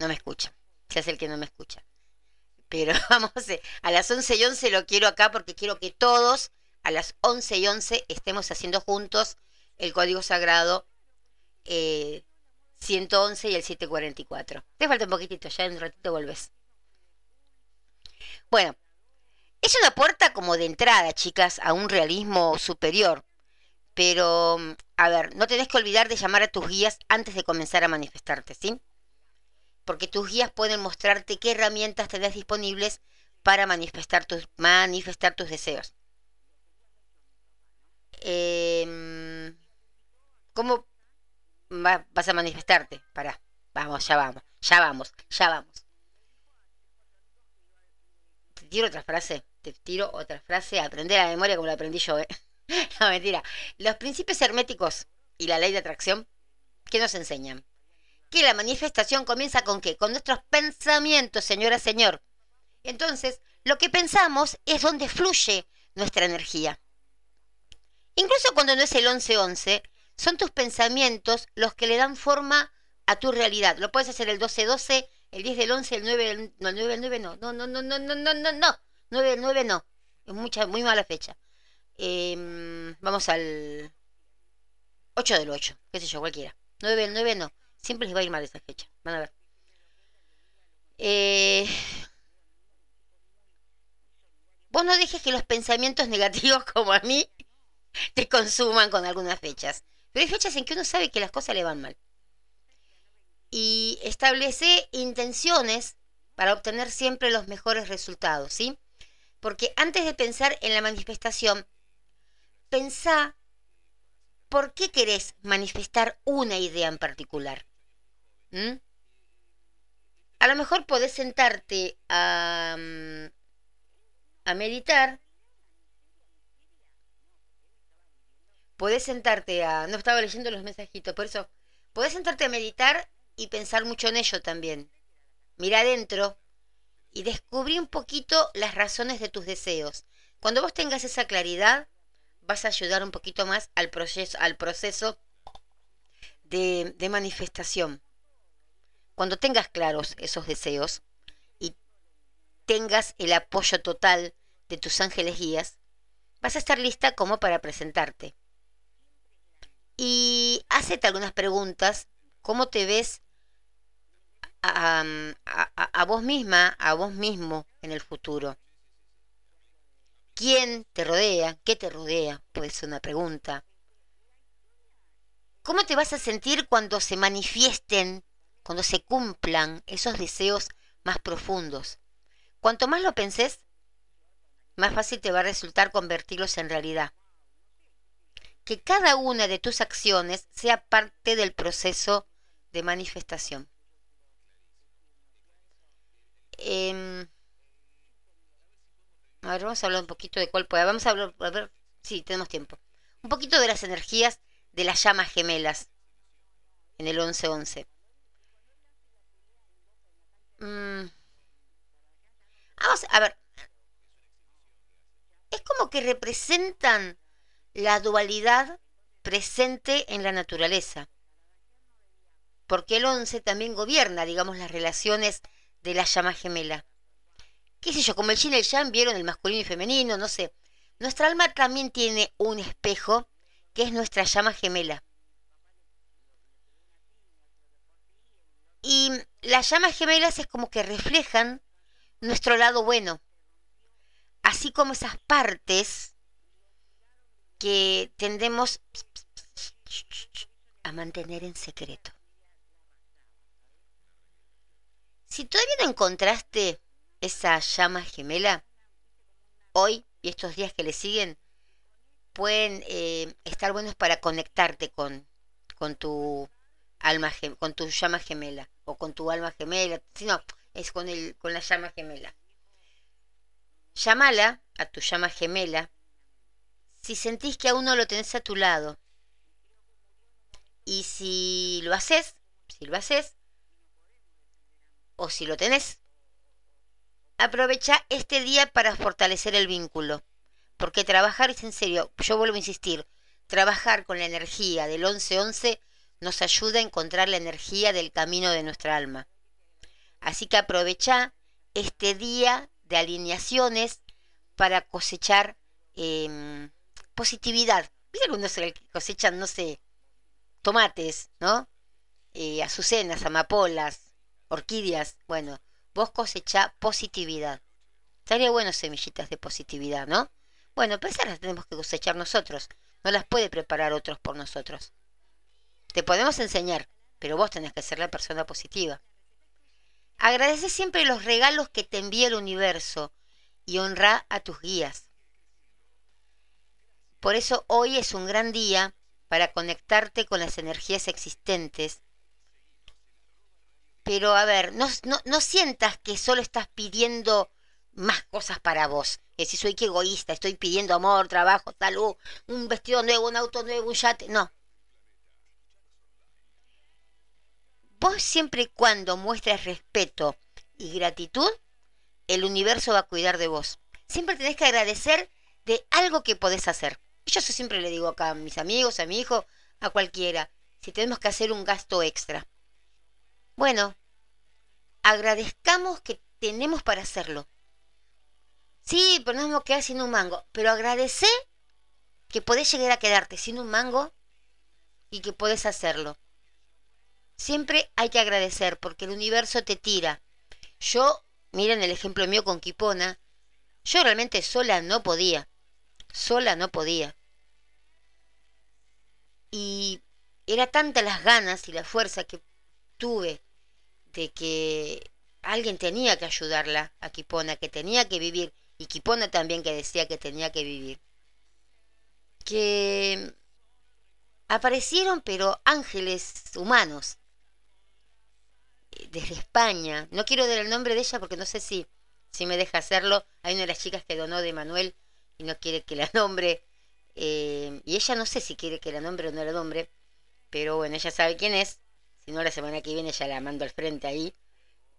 S1: No me escucha. Se hace el que no me escucha. Pero vamos, a las 11 y 11 lo quiero acá porque quiero que todos a las 11 y 11 estemos haciendo juntos el código sagrado 111 eh, y el 744. Te falta un poquitito, ya en un ratito volvés. Bueno, es una puerta como de entrada, chicas, a un realismo superior. Pero, mm, a ver, no tenés que olvidar de llamar a tus guías antes de comenzar a manifestarte, ¿sí? Porque tus guías pueden mostrarte qué herramientas tenés disponibles para manifestar tus, manifestar tus deseos. Em, ¿Cómo vas a manifestarte? Pará, vamos, ya vamos, ya vamos, ya vamos. Tiro otra frase, te tiro otra frase, aprender la memoria como la aprendí yo, ¿eh? no, mentira. Los principios herméticos y la ley de atracción, ¿qué nos enseñan? Que la manifestación comienza con qué? Con nuestros pensamientos, señora, señor. Entonces, lo que pensamos es donde fluye nuestra energía. Incluso cuando no es el 11-11, son tus pensamientos los que le dan forma a tu realidad. Lo puedes hacer el 12-12, el 10 del 11, el 9 del no, el 9 del 9 no. No, no, no, no, no, no, no, no. 9 del 9 no. Es mucha, muy mala fecha. Eh, vamos al 8 del 8, qué sé yo, cualquiera. 9 del 9 no. Siempre les va a ir mal esa fecha. Van a ver. Eh, vos no dejes que los pensamientos negativos como a mí te consuman con algunas fechas. Pero hay fechas en que uno sabe que las cosas le van mal. Y establece intenciones para obtener siempre los mejores resultados, ¿sí? Porque antes de pensar en la manifestación, pensá por qué querés manifestar una idea en particular. A lo mejor podés sentarte a, mm, a meditar podés sentarte a... No estaba leyendo los mensajitos, por eso, podés sentarte a meditar y pensar mucho en ello también. Mira adentro y descubrí un poquito las razones de tus deseos. Cuando vos tengas esa claridad, vas a ayudar un poquito más al proceso, al proceso de, manifestación. Cuando tengas claros esos deseos y tengas el apoyo total de tus ángeles guías, vas a estar lista como para presentarte y hacete algunas preguntas. ¿Cómo te ves a, a, vos misma, a vos mismo en el futuro? ¿Quién te rodea? ¿Qué te rodea? Puede ser una pregunta. ¿Cómo te vas a sentir cuando se manifiesten, cuando se cumplan esos deseos más profundos? Cuanto más lo pensés, más fácil te va a resultar convertirlos en realidad que cada una de tus acciones sea parte del proceso de manifestación. Em, a ver, vamos a hablar un poquito de cuál puede. Vamos a hablar, a ver, sí, tenemos tiempo. Un poquito de las energías de las llamas gemelas en el 1111. Mm. Vamos a ver. Es como que representan la dualidad presente en la naturaleza. Porque el 11 también gobierna, digamos, las relaciones de la llama gemela. ¿Qué sé yo? Como el yin y el yang vieron el masculino y femenino, no sé. Nuestra alma también tiene un espejo que es nuestra llama gemela. Y las llamas gemelas es como que reflejan nuestro lado bueno. Así como esas partes que tendemos a mantener en secreto. Si todavía no encontraste esa llama gemela, hoy y estos días que le siguen, pueden eh, estar buenos para conectarte con, con tu alma con tu llama gemela o con tu alma gemela, si no, es con el con la llama gemela. Llámala a tu llama gemela si sentís que aún no lo tenés a tu lado. Y si lo haces, si lo haces, o si lo tenés, aprovecha este día para fortalecer el vínculo. Porque trabajar es en serio, yo vuelvo a insistir, trabajar con la energía del 11-11 nos ayuda a encontrar la energía del camino de nuestra alma. Así que aprovecha este día de alineaciones para cosechar em, positividad. Mira algunos cosechan, no sé, tomates, ¿no? Eh, azucenas, amapolas, orquídeas. Bueno, vos cosecha positividad. Estaría bueno semillitas de positividad, ¿no? Bueno, pues ahora tenemos que cosechar nosotros. no las puede preparar otros por nosotros. Te podemos enseñar, pero vos tenés que ser la persona positiva. Agradece siempre los regalos que te envía el universo y honra a tus guías. Por eso hoy es un gran día para conectarte con las energías existentes. Pero a ver, no, no, sientas que solo estás pidiendo más cosas para vos. Que si soy que egoísta, estoy pidiendo amor, trabajo, salud, un vestido nuevo, un auto nuevo, un yate. No. Vos siempre y cuando muestres respeto y gratitud, el universo va a cuidar de vos. Siempre tenés que agradecer de algo que podés hacer. Yo siempre le digo acá a mis amigos, a mi hijo, a cualquiera, si tenemos que hacer un gasto extra. Bueno, agradezcamos que tenemos para hacerlo. Sí, pero no nos vamos a quedar sin un mango, pero agradece que podés llegar a quedarte sin un mango y que podés hacerlo. Siempre hay que agradecer porque el universo te tira. Yo, miren el ejemplo mío con Kipona, yo realmente sola no podía. Sola no podía. Y era tanta las ganas y la fuerza que tuve de que alguien tenía que ayudarla a Kipona, que tenía que vivir, y Kipona también que decía que tenía que vivir, que aparecieron pero ángeles humanos desde España. No quiero dar el nombre de ella porque no sé si, si me deja hacerlo. Hay una de las chicas que donó de Manuel y no quiere que la nombre. Eh, y ella no sé si quiere que la nombre o no la nombre. Pero bueno, ella sabe quién es. Si no, la semana que viene ya la mando al frente ahí.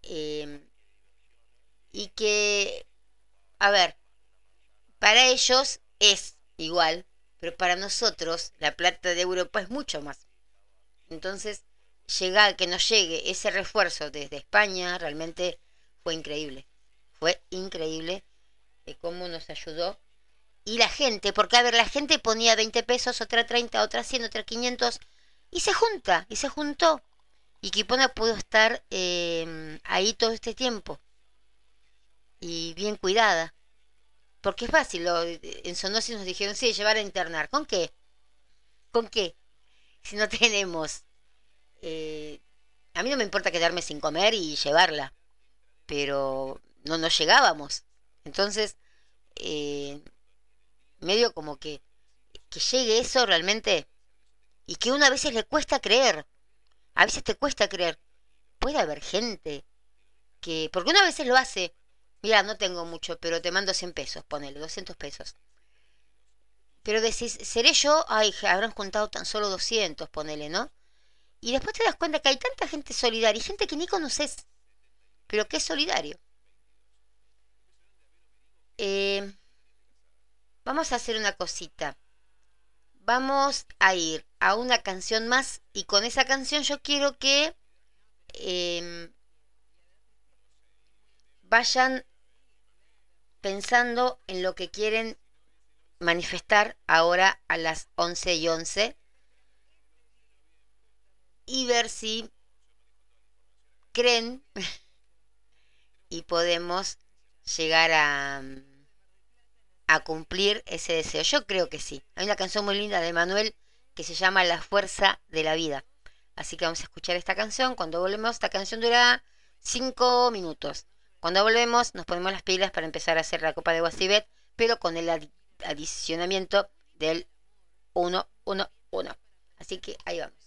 S1: Eh, y que, a ver, para ellos es igual, pero para nosotros la plata de Europa es mucho más. Entonces, llegar, que nos llegue ese refuerzo desde España, realmente fue increíble. Fue increíble de cómo nos ayudó. Y la gente, porque a ver, la gente ponía 20 pesos, otra 30, otra 100, otra 500, y se junta, y se juntó. Y Kipona pudo estar em, ahí todo este tiempo. Y bien cuidada. Porque es fácil, en Sonosis nos dijeron, sí, llevar a internar. ¿Con qué? ¿Con qué? Si no tenemos eh, a mí no me importa quedarme sin comer y llevarla, pero no nos llegábamos. Entonces, eh, medio como que, que llegue eso realmente y que una a veces le cuesta creer. A veces te cuesta creer. Puede haber gente que, porque una vez lo hace, mira, no tengo mucho, pero te mando 100 pesos, ponele, 200 pesos. Pero decís, ¿seré yo? Ay, habrán juntado tan solo 200, ponele, ¿no? Y después te das cuenta que hay tanta gente solidaria y gente que ni conoces, pero que es solidario. Eh, vamos a hacer una cosita. Vamos a ir a una canción más y con esa canción yo quiero que em, vayan pensando en lo que quieren manifestar ahora a las 11 y 11 y ver si creen y podemos llegar a, a cumplir ese deseo. Yo creo que sí. Hay una canción muy linda de Manuel que se llama La fuerza de la vida. Así que vamos a escuchar esta canción. Cuando volvemos, esta canción dura 5 minutos. Cuando volvemos, nos ponemos las pilas para empezar a hacer la copa de Guasibet, pero con el adicionamiento del 1, 1, 1. Así que ahí vamos.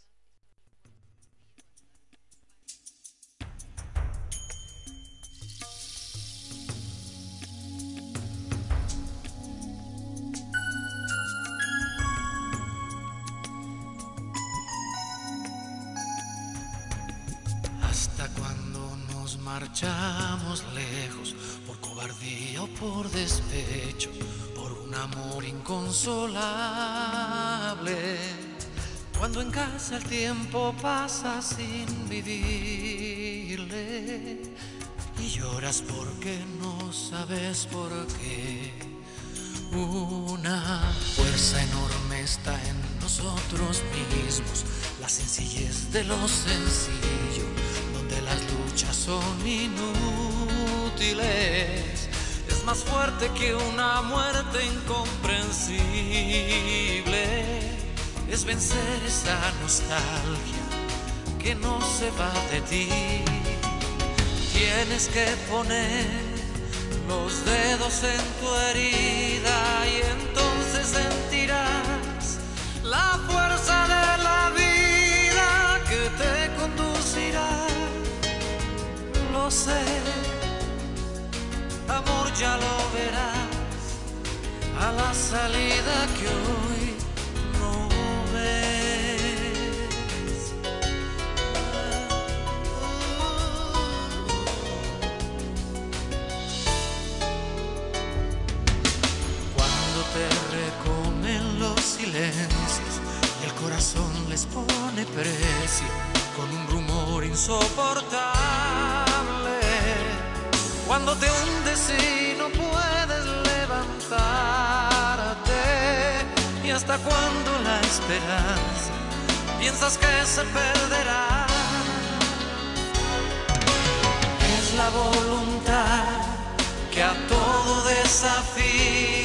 S2: Marchamos lejos por cobardía o por despecho, por un amor inconsolable. Cuando en casa el tiempo pasa sin vivirle y lloras porque no sabes por qué. Una fuerza enorme está en nosotros mismos, la sencillez de lo sencillo las luchas son inútiles. Es
S3: más fuerte que una muerte incomprensible. Es vencer esa nostalgia que no se va de ti. Tienes que poner los dedos en tu herida y entonces sentirás la fuerza Sé, amor, ya lo verás a la salida que hoy no ves. Cuando te recomen los silencios el corazón les pone precio con un rumor insoportable. Cuando te hundes y no puedes levantarte. Y hasta cuando la esperanza piensas que se perderá. Es la voluntad que a todo desafía,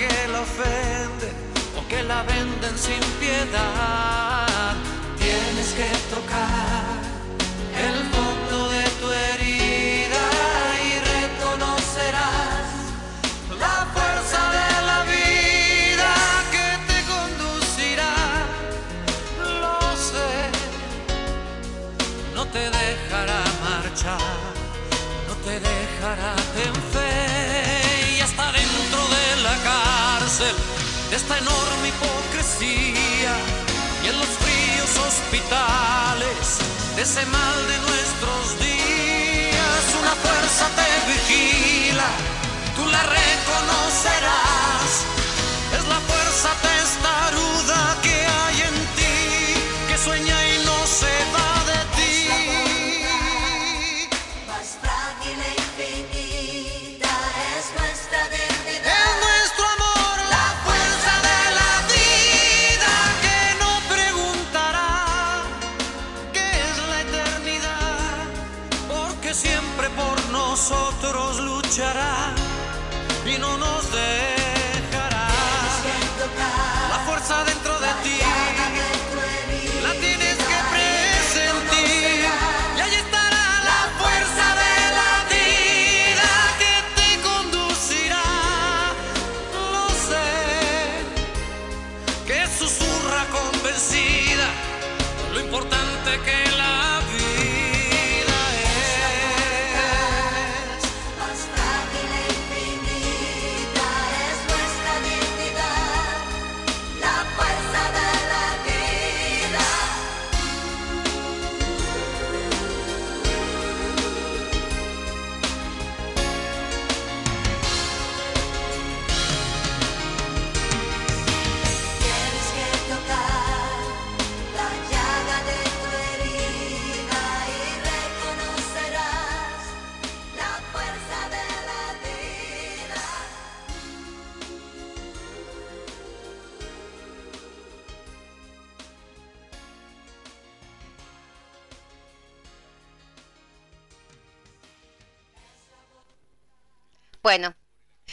S3: que la ofenden o que la venden sin piedad. Tienes que tocar esta enorme hipocresía y en los fríos hospitales de ese mal de nuestros días una fuerza te vigila tú la reconocerás.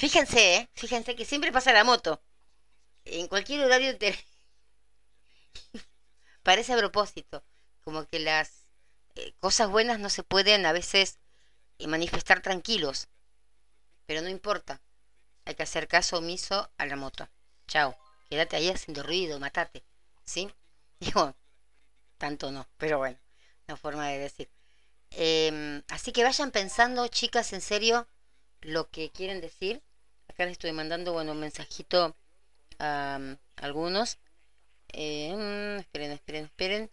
S1: Fíjense, ¿eh? fíjense que siempre pasa la moto. En cualquier horario te... parece a propósito, como que las eh, cosas buenas no se pueden a veces eh, manifestar tranquilos, pero no importa, hay que hacer caso omiso a la moto. Chao, quédate ahí haciendo ruido, matate, ¿sí? Digo, tanto no, pero bueno, una forma de decir. Em, así que vayan pensando, chicas, en serio, lo que quieren decir. Acá les estoy mandando, bueno, un mensajito a um, algunos. Eh, mm, esperen, esperen, esperen.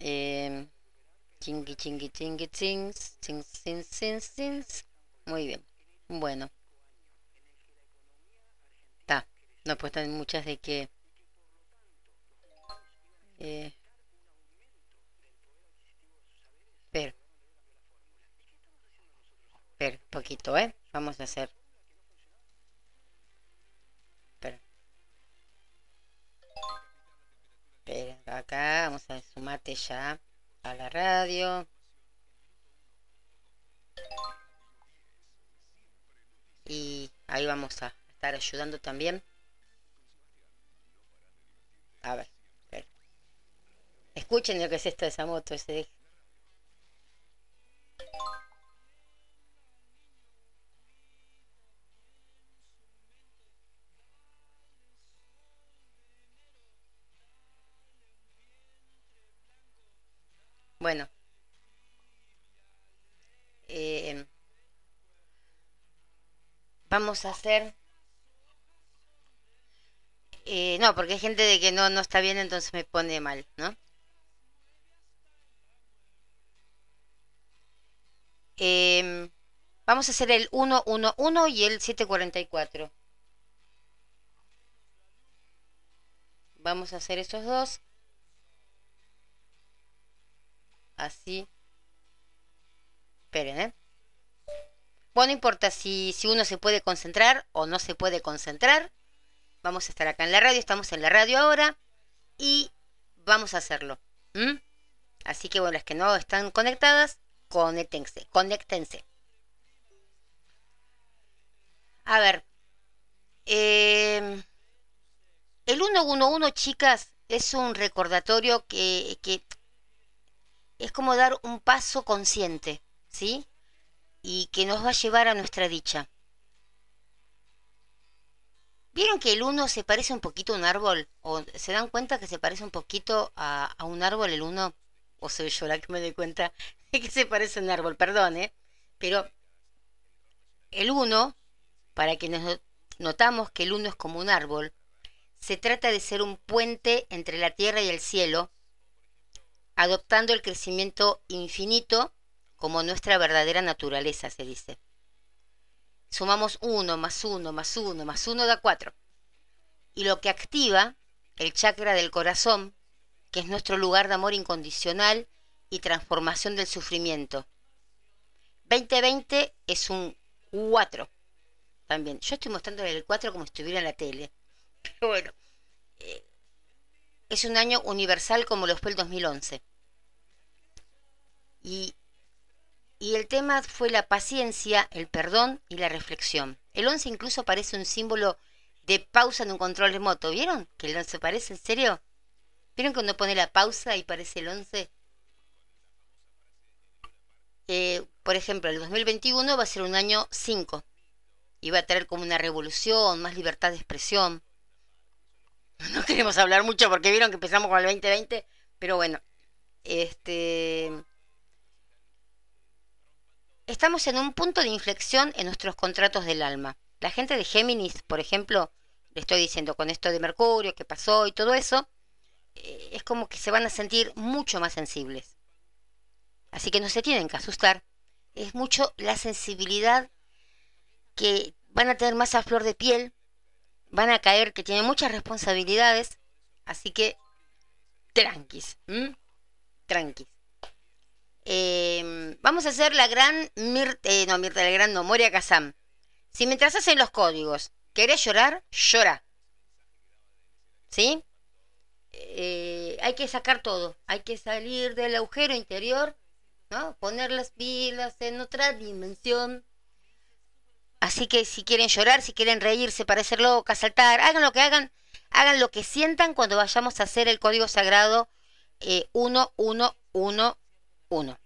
S1: Eh, chingui, chingui, chingui, chings, chings, chings, chings, chings. Muy bien. Bueno. Está. No pues están muchas de que... Eh, espera. Espera, poquito, ¿eh? Vamos a hacer. Sumate ya a la radio. Y ahí vamos a estar ayudando también. A ver, escuchen lo que es esto de esa moto. Ese... vamos a hacer... Eh, no, porque hay gente de que no, no está bien, entonces me pone mal, ¿no? Em, vamos a hacer el 111 y el 744. Vamos a hacer estos dos. Así. Esperen, ¿eh? No importa si, si uno se puede concentrar o no se puede concentrar. Vamos a estar acá en la radio, estamos en la radio ahora y vamos a hacerlo. Así que bueno, las que no están conectadas, conéctense, conéctense. A ver, em, el 111, chicas, es un recordatorio que, que es como dar un paso consciente, ¿sí? Y que nos va a llevar a nuestra dicha. ¿Vieron que el uno se parece un poquito a un árbol? ¿O se dan cuenta que se parece un poquito a, un árbol el uno? ¿O soy yo que me doy cuenta que se parece a un árbol? Perdón, ¿eh? Pero el uno, para quienes notamos que el uno es como un árbol, se trata de ser un puente entre la tierra y el cielo adoptando el crecimiento infinito como nuestra verdadera naturaleza, se dice. Sumamos 1 más 1 más 1 más 1 da 4. Y lo que activa el chakra del corazón, que es nuestro lugar de amor incondicional y transformación del sufrimiento. 2020 es un 4. También. Yo estoy mostrando el 4 como si estuviera en la tele. Pero bueno. Eh, es un año universal como lo fue el 2011. Y, y el tema fue la paciencia, el perdón y la reflexión. El 11 incluso parece un símbolo de pausa en un control remoto. ¿Vieron que el 11 parece? ¿En serio? ¿Vieron cuando pone la pausa y parece el 11? Eh, por ejemplo, el 2021 va a ser un año 5 y va a traer como una revolución, más libertad de expresión. No queremos hablar mucho porque vieron que empezamos con el 2020, pero bueno, este estamos en un punto de inflexión en nuestros contratos del alma. La gente de Géminis, por ejemplo, le estoy diciendo con esto de Mercurio, que pasó y todo eso, eh, es como que se van a sentir mucho más sensibles. Así que no se tienen que asustar. Es mucho la sensibilidad que van a tener más a flor de piel, van a caer que tienen muchas responsabilidades, así que tranquis, tranquis. Em, vamos a hacer la gran Mirta, eh, no, Mirta la gran no, Moria Kazam. Si mientras hacen los códigos querés llorar, llora. ¿Sí? Eh, hay que sacar todo, hay que salir del agujero interior, ¿no? Poner las pilas en otra dimensión. Así que si quieren llorar, si quieren reírse, parecer loca, saltar, hagan lo que hagan, hagan lo que sientan cuando vayamos a hacer el código sagrado eh, 1111 1.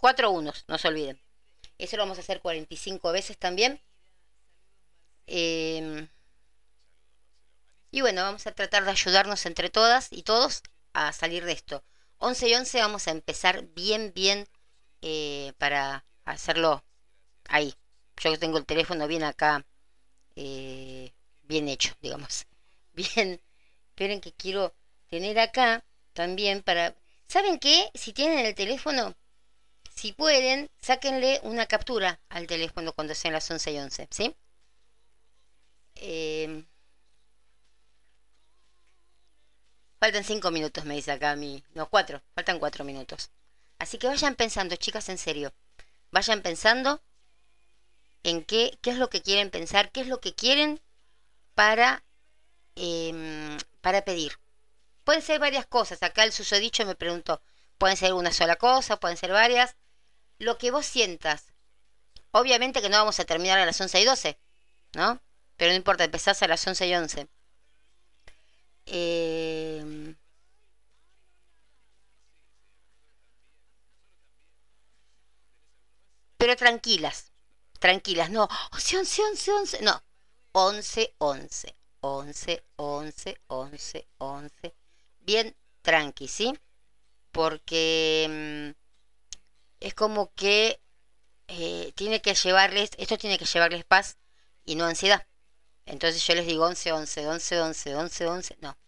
S1: Cuatro unos, no se olviden. Eso lo vamos a hacer 45 veces también. Em, y bueno, vamos a tratar de ayudarnos entre todas y todos a salir de esto. 11 y 11 vamos a empezar bien, bien eh, para hacerlo ahí. Yo tengo el teléfono bien acá, eh, bien hecho, digamos. Bien, esperen que quiero tener acá también para ¿Saben qué? Si tienen el teléfono, si pueden, sáquenle una captura al teléfono cuando sean las 11 y 11, ¿sí? Em, faltan 5 minutos, me dice acá mi... No, 4, faltan 4 minutos. Así que vayan pensando, chicas, en serio. Vayan pensando en qué, qué es lo que quieren pensar, qué es lo que quieren para, em, para pedir pueden ser varias cosas. Acá el susodicho me preguntó, pueden ser una sola cosa, pueden ser varias. Lo que vos sientas. Obviamente que no vamos a terminar a las 11 y 12, ¿no? Pero no importa, empezás a las 11 y 11. Eh, pero tranquilas, tranquilas, no, 11, 11, 11, 11, no, 11, 11, 11, 11, 11, 11, bien tranqui, ¿sí? Porque mm, es como que eh, tiene que llevarles, esto tiene que llevarles paz y no ansiedad. Entonces yo les digo 11, 11, 11, 11, 11, 11, no.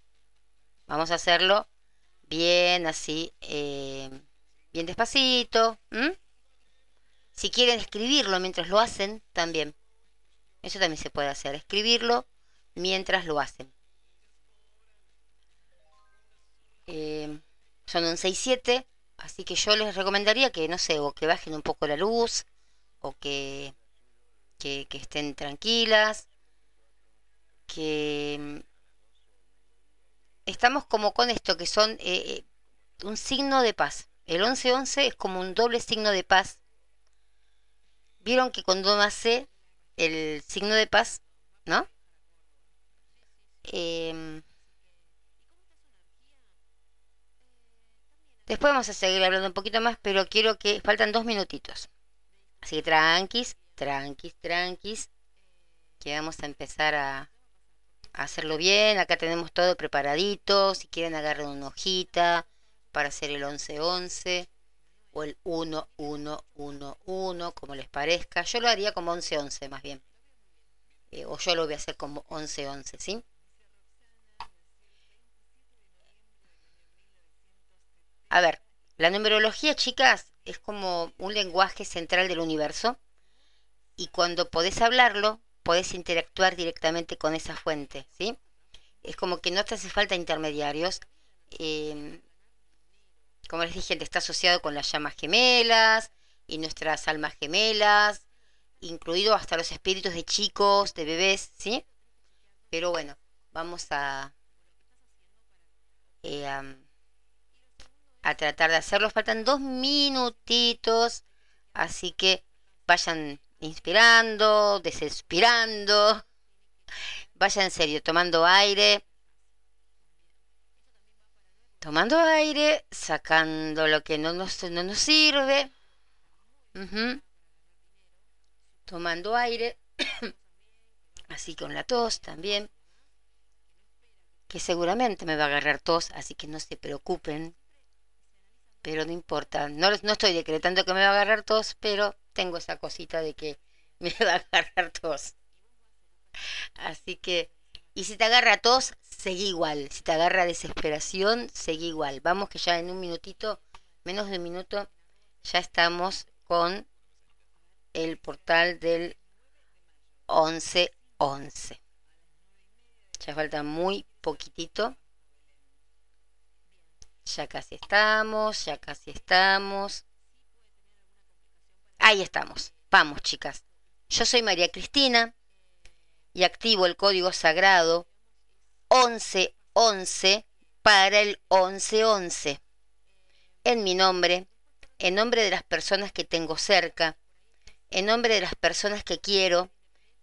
S1: Vamos a hacerlo bien así, eh, bien despacito. Si quieren escribirlo mientras lo hacen, también. Eso también se puede hacer, escribirlo mientras lo hacen. Eh, son 11 y 7, así que yo les recomendaría que, no sé, o que bajen un poco la luz, o que, que, estén tranquilas, que mm, estamos como con esto, que son eh, eh, un signo de paz. El 11-11 es como un doble signo de paz. Vieron que cuando uno hace el signo de paz, ¿no? Em, después vamos a seguir hablando un poquito más, pero quiero que faltan dos minutitos. Así que tranquis, tranquis, tranquis, que vamos a empezar a, a hacerlo bien. Acá tenemos todo preparadito. Si quieren agarren una hojita para hacer el 11-11 o el 1-1-1-1, como les parezca. Yo lo haría como 11-11 más bien. Eh, o yo lo voy a hacer como 11-11, ¿sí? A ver, la numerología, chicas, es como un lenguaje central del universo. Y cuando podés hablarlo, podés interactuar directamente con esa fuente, ¿sí? Es como que no te hace falta intermediarios. Eh, como les dije, está asociado con las llamas gemelas y nuestras almas gemelas, incluido hasta los espíritus de chicos, de bebés, ¿sí? Pero bueno, vamos a, eh, a tratar de hacerlo. Faltan dos minutitos, así que vayan inspirando, desespirando. Vaya en serio, tomando aire. Tomando aire, sacando lo que no nos, no nos sirve. Tomando aire. así con la tos también. Que seguramente me va a agarrar tos, así que no se preocupen. Pero no importa. No, no estoy decretando que me va a agarrar tos, pero tengo esa cosita de que me va a agarrar tos. Así que, y si te agarra tos, seguí igual. Si te agarra desesperación, seguí igual. Vamos que ya en un minutito, menos de un minuto, ya estamos con el portal del 1111. Ya falta muy poquitito. Ya casi estamos, ya casi estamos. Ahí estamos. Vamos, chicas. Yo soy María Cristina y activo el código sagrado 1111 para el 1111. En mi nombre, en nombre de las personas que tengo cerca, en nombre de las personas que quiero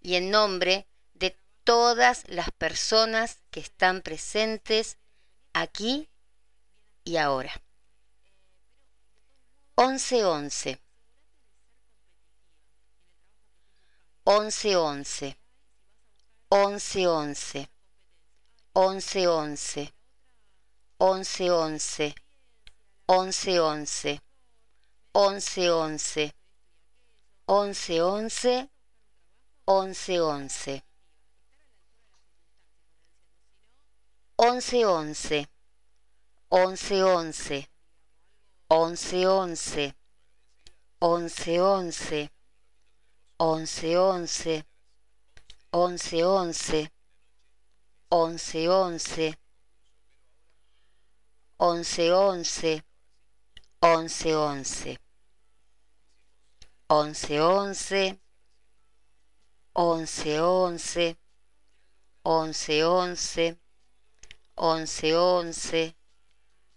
S1: y en nombre de todas las personas que están presentes aquí y ahora. 1111. 1111. 1111. 1111. 1111. 1111. 1111. 1111. 1111. 1111. 1111. 1111. 1111. 1111. 1111. 1111. 1111. 1111. 1111. 1111. 1111. once, once, once, once, once, once, once, once, once, once, once, once, once,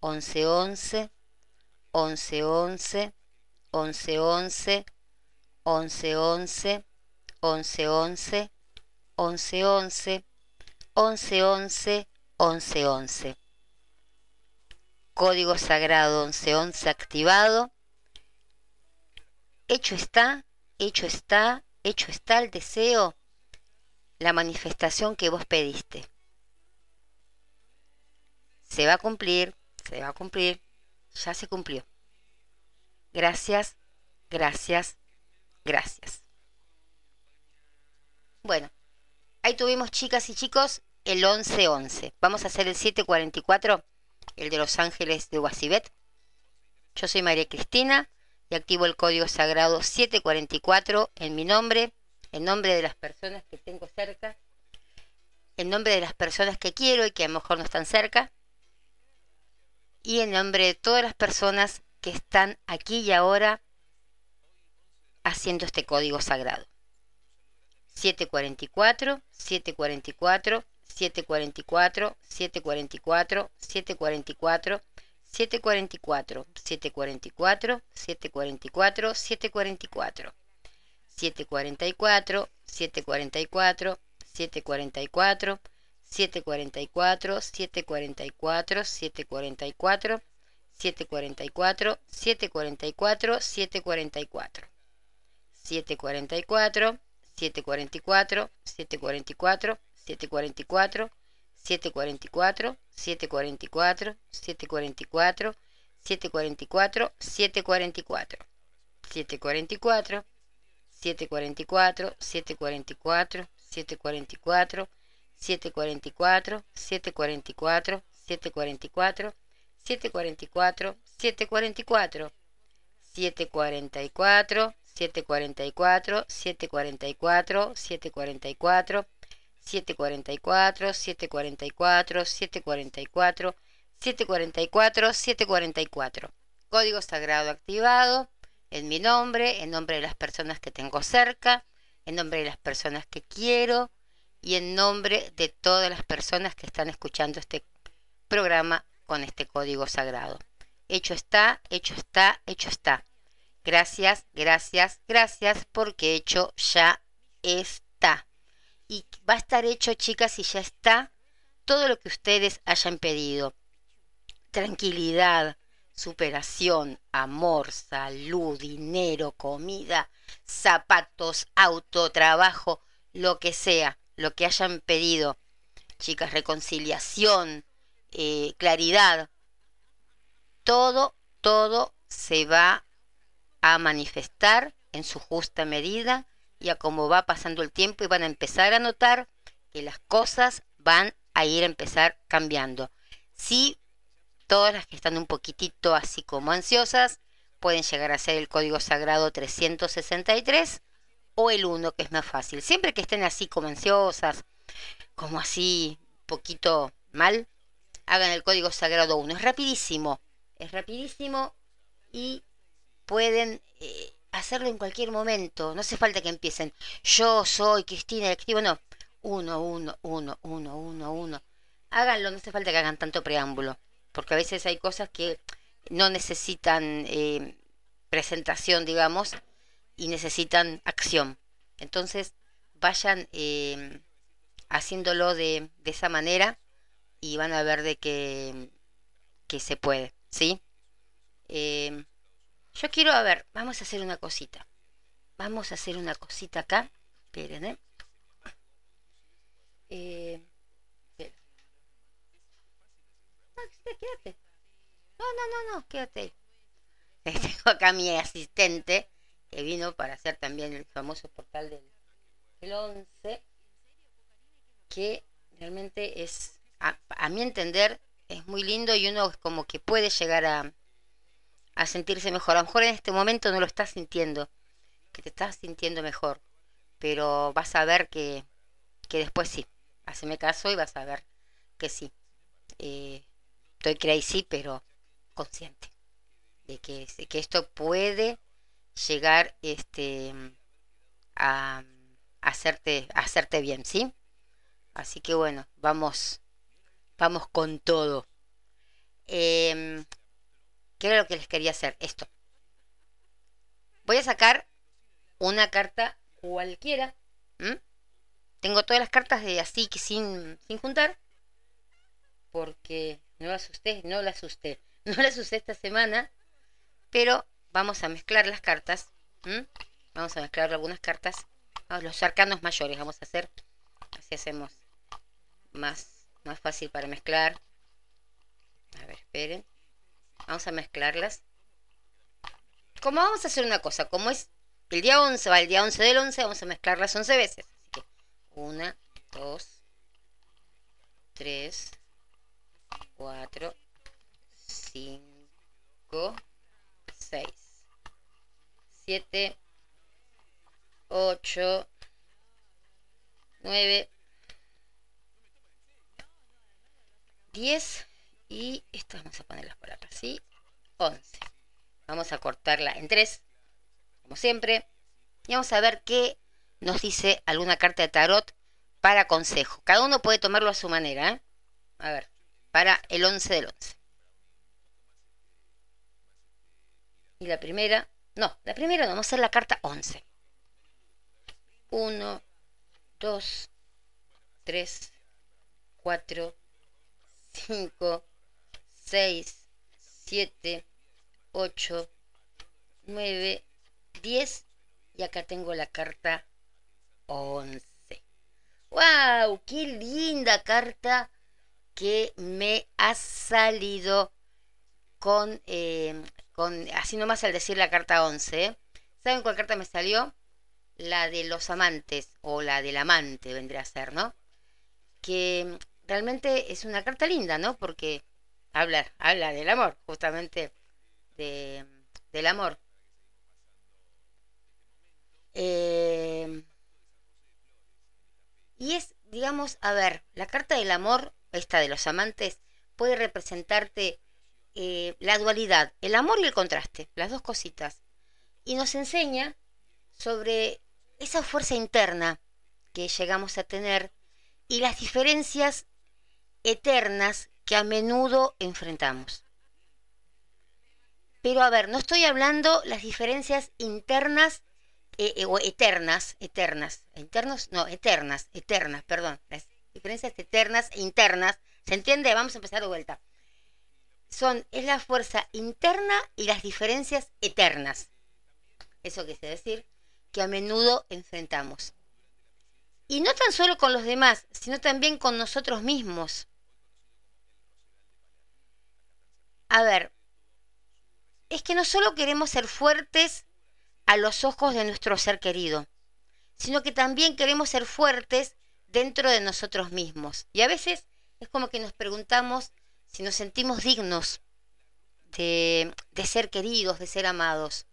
S1: once, once, once, once, once. Código sagrado 1111 activado. Hecho está, hecho está, hecho está el deseo, la manifestación que vos pediste. Se va a cumplir, se va a cumplir, ya se cumplió. Gracias, gracias, gracias. Bueno, ahí tuvimos chicas y chicos el 1111. Vamos a hacer el 744, el de Los Ángeles de Guasibet. Yo soy María Cristina y activo el código sagrado 744 en mi nombre, en nombre de las personas que tengo cerca, en nombre de las personas que quiero y que a lo mejor no están cerca, y en nombre de todas las personas que están aquí y ahora haciendo este código sagrado. 744, 744, 744, 744, 744, 744, 744, 744, 744, 744, 744, 744, 744, 744, 744, 744, 744, 744, 744, 744, 744, 744, 744, 744, 744, 744, 744, 744, 744, 744, 744, 744, 744, 744, 744, 744, 744, 744, 744, 744, 744, 744, 744, 744, 744. Código sagrado activado en mi nombre, en nombre de las personas que tengo cerca, en nombre de las personas que quiero y en nombre de todas las personas que están escuchando este programa con este código sagrado. Hecho está, hecho está, hecho está. Gracias, gracias, gracias, porque hecho ya está. Y va a estar hecho, chicas, y ya está todo lo que ustedes hayan pedido. Tranquilidad, superación, amor, salud, dinero, comida, zapatos, auto, trabajo, lo que sea, lo que hayan pedido. Chicas, reconciliación, eh, claridad. Todo, todo se va a manifestar en su justa medida y a cómo va pasando el tiempo y van a empezar a notar que las cosas van a ir a empezar cambiando. Sí, todas las que están un poquitito así como ansiosas pueden llegar a ser el código sagrado 363 o el 1 que es más fácil. Siempre que estén así como ansiosas, como así poquito mal, hagan el código sagrado 1. Es rapidísimo, es rapidísimo y pueden eh, hacerlo en cualquier momento. No hace falta que empiecen. Yo soy Cristina el activo. No. Uno, uno, uno, uno, uno, uno. Háganlo, no hace falta que hagan tanto preámbulo. Porque a veces hay cosas que no necesitan eh, presentación, digamos, y necesitan acción. Entonces, vayan eh, haciéndolo de, de, esa manera y van a ver de que, que se puede, ¿sí? Eh, yo quiero, a ver, vamos a hacer una cosita. Vamos a hacer una cosita acá. Esperen, ¿eh? eh no, quédate. No, no, no, no, quédate. Tengo acá mi asistente que vino para hacer también el famoso portal del, 11, que realmente es a, a mi entender, es muy lindo y uno como que puede llegar a, a sentirse mejor. A lo mejor en este momento no lo estás sintiendo, que te estás sintiendo mejor, pero vas a ver que, que después sí. Haceme caso y vas a ver que sí. Eh, estoy crazy, pero consciente de que, que esto puede llegar este a, hacerte hacerte bien, ¿sí? Así que bueno, vamos vamos con todo. Eh, ¿Qué era lo que les quería hacer? Esto. Voy a sacar una carta cualquiera. Tengo todas las cartas de así que sin, sin juntar. Porque no las usé, no las usé. No las usé esta semana. Pero vamos a mezclar las cartas. Vamos a mezclar algunas cartas. los arcanos mayores vamos a hacer. Así hacemos más, más fácil para mezclar. A ver, esperen. Vamos a mezclarlas. Como vamos a hacer una cosa, como es el día 11, va el día 11 del 11, vamos a mezclarlas 11 veces. Así que 1, 2, 3, 4, 5, 6, 7, 8, 9, 10 y estas vamos a ponerlas por acá, ¿sí? 11. Vamos a cortarla en 3, como siempre. Y vamos a ver qué nos dice alguna carta de tarot para consejo. Cada uno puede tomarlo a su manera, ¿eh? A ver, para el 11 del 11. Y la primera, no, la primera vamos a hacer la carta 11. 1, 2, 3, 4, 5, 6, 7, 8, 9, 10 y acá tengo la carta 11. ¡Wow! ¡Qué linda carta que me ha salido con, eh, con así nomás al decir la carta 11. ¿Saben cuál carta me salió? La de los amantes o la del amante vendría a ser, ¿no? Que realmente es una carta linda, ¿no? Porque habla, habla del amor, justamente de, del amor. Eh, y es, digamos, a ver, la carta del amor, esta de los amantes, puede representarte eh, la dualidad, el amor y el contraste, las dos cositas. Y nos enseña sobre esa fuerza interna que llegamos a tener y las diferencias eternas que a menudo enfrentamos. Pero a ver, no estoy hablando las diferencias internas eh, eh, o eternas, eternas, internos, no, eternas, eternas, perdón, las diferencias eternas e internas, ¿se entiende? Vamos a empezar de vuelta. Son, es la fuerza interna y las diferencias eternas. Eso quiere decir que a menudo enfrentamos. Y no tan solo con los demás, sino también con nosotros mismos. A ver, es que no solo queremos ser fuertes a los ojos de nuestro ser querido, sino que también queremos ser fuertes dentro de nosotros mismos. Y a veces es como que nos preguntamos si nos sentimos dignos de, ser queridos, de ser amados.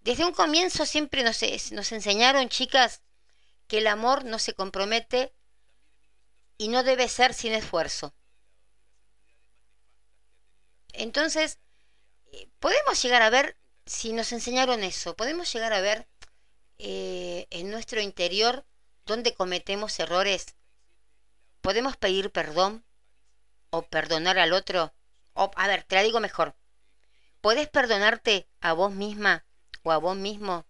S1: Desde un comienzo siempre nos, nos enseñaron, chicas, que el amor no se compromete y no debe ser sin esfuerzo. Entonces, eh, podemos llegar a ver, si nos enseñaron eso, podemos llegar a ver eh, en nuestro interior dónde cometemos errores. Podemos pedir perdón o perdonar al otro. O, a ver, te la digo mejor. ¿Puedes perdonarte a vos misma o a vos mismo?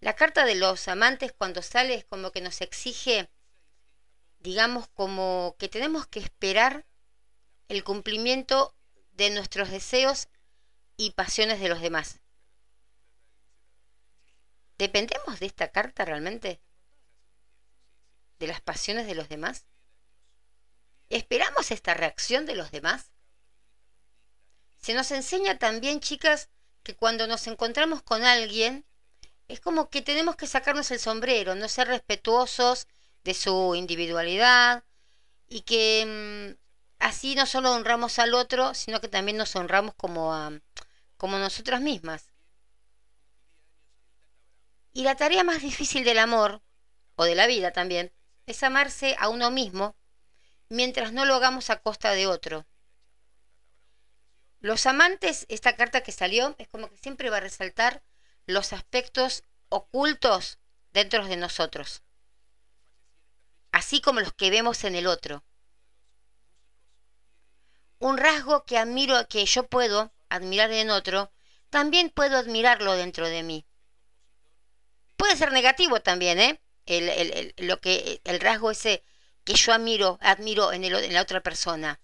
S1: La carta de los amantes cuando sale es como que nos exige, digamos, como que tenemos que esperar el cumplimiento de nuestros deseos y pasiones de los demás. ¿Dependemos de esta carta realmente? ¿De las pasiones de los demás? ¿Esperamos esta reacción de los demás? Se nos enseña también, chicas, que cuando nos encontramos con alguien, es como que tenemos que sacarnos el sombrero, no ser respetuosos, de su individualidad y que mm, así no solo honramos al otro, sino que también nos honramos como, a, como nosotras mismas. Y la tarea más difícil del amor, o de la vida también, es amarse a uno mismo mientras no lo hagamos a costa de otro. Los amantes, esta carta que salió, es como que siempre va a resaltar los aspectos ocultos dentro de nosotros, así como los que vemos en el otro. Un rasgo que admiro, que yo puedo admirar en otro, también puedo admirarlo dentro de mí. Puede ser negativo también, ¿eh? El, lo que, el rasgo ese que yo admiro, admiro en, en la otra persona.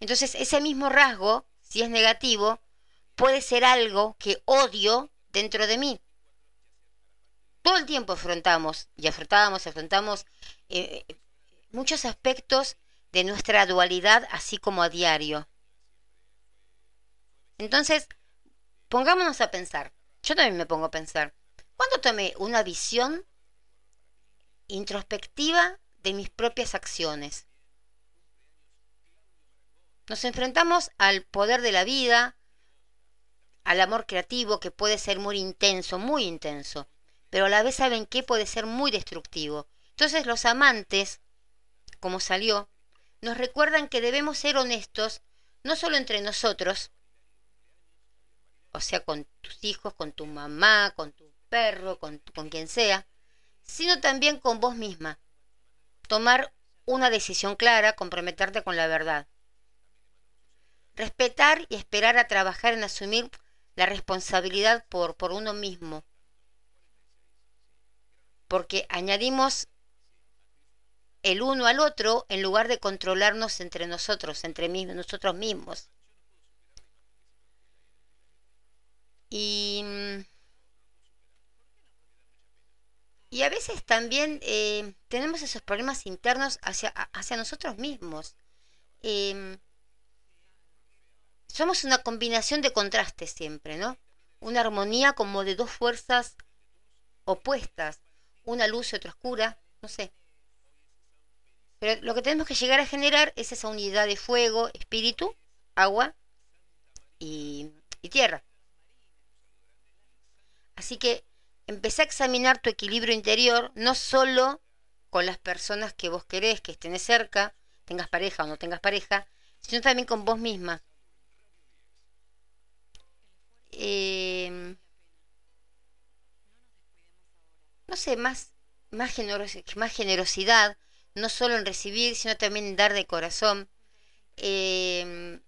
S1: Entonces, ese mismo rasgo, si es negativo, puede ser algo que odio dentro de mí. Todo el tiempo afrontamos y afrontamos, afrontamos eh, muchos aspectos de nuestra dualidad, así como a diario. Entonces, pongámonos a pensar. Yo también me pongo a pensar. ¿Cuándo tomé una visión introspectiva de mis propias acciones? Nos enfrentamos al poder de la vida, al amor creativo que puede ser muy intenso, muy intenso, pero a la vez saben que puede ser muy destructivo. Entonces los amantes, como salió, nos recuerdan que debemos ser honestos no solo entre nosotros, o sea, con tus hijos, con tu mamá, con tu perro, con, con quien sea, sino también con vos misma. Tomar una decisión clara, comprometerte con la verdad. Respetar y esperar a trabajar en asumir la responsabilidad por, por uno mismo. Porque añadimos el uno al otro en lugar de controlarnos entre nosotros, entre nosotros mismos. Y, y a veces también eh, tenemos esos problemas internos hacia, hacia nosotros mismos. Em, somos una combinación de contrastes siempre, ¿no? Una armonía como de dos fuerzas opuestas, una luz y otra oscura, no sé. Pero lo que tenemos que llegar a generar es esa unidad de fuego, espíritu, agua y, y tierra. Así que empecé a examinar tu equilibrio interior, no solo con las personas que vos querés, que estén cerca, tengas pareja o no tengas pareja, sino también con vos misma. Em, no sé, más, más, más generosidad, no solo en recibir, sino también en dar de corazón. Em,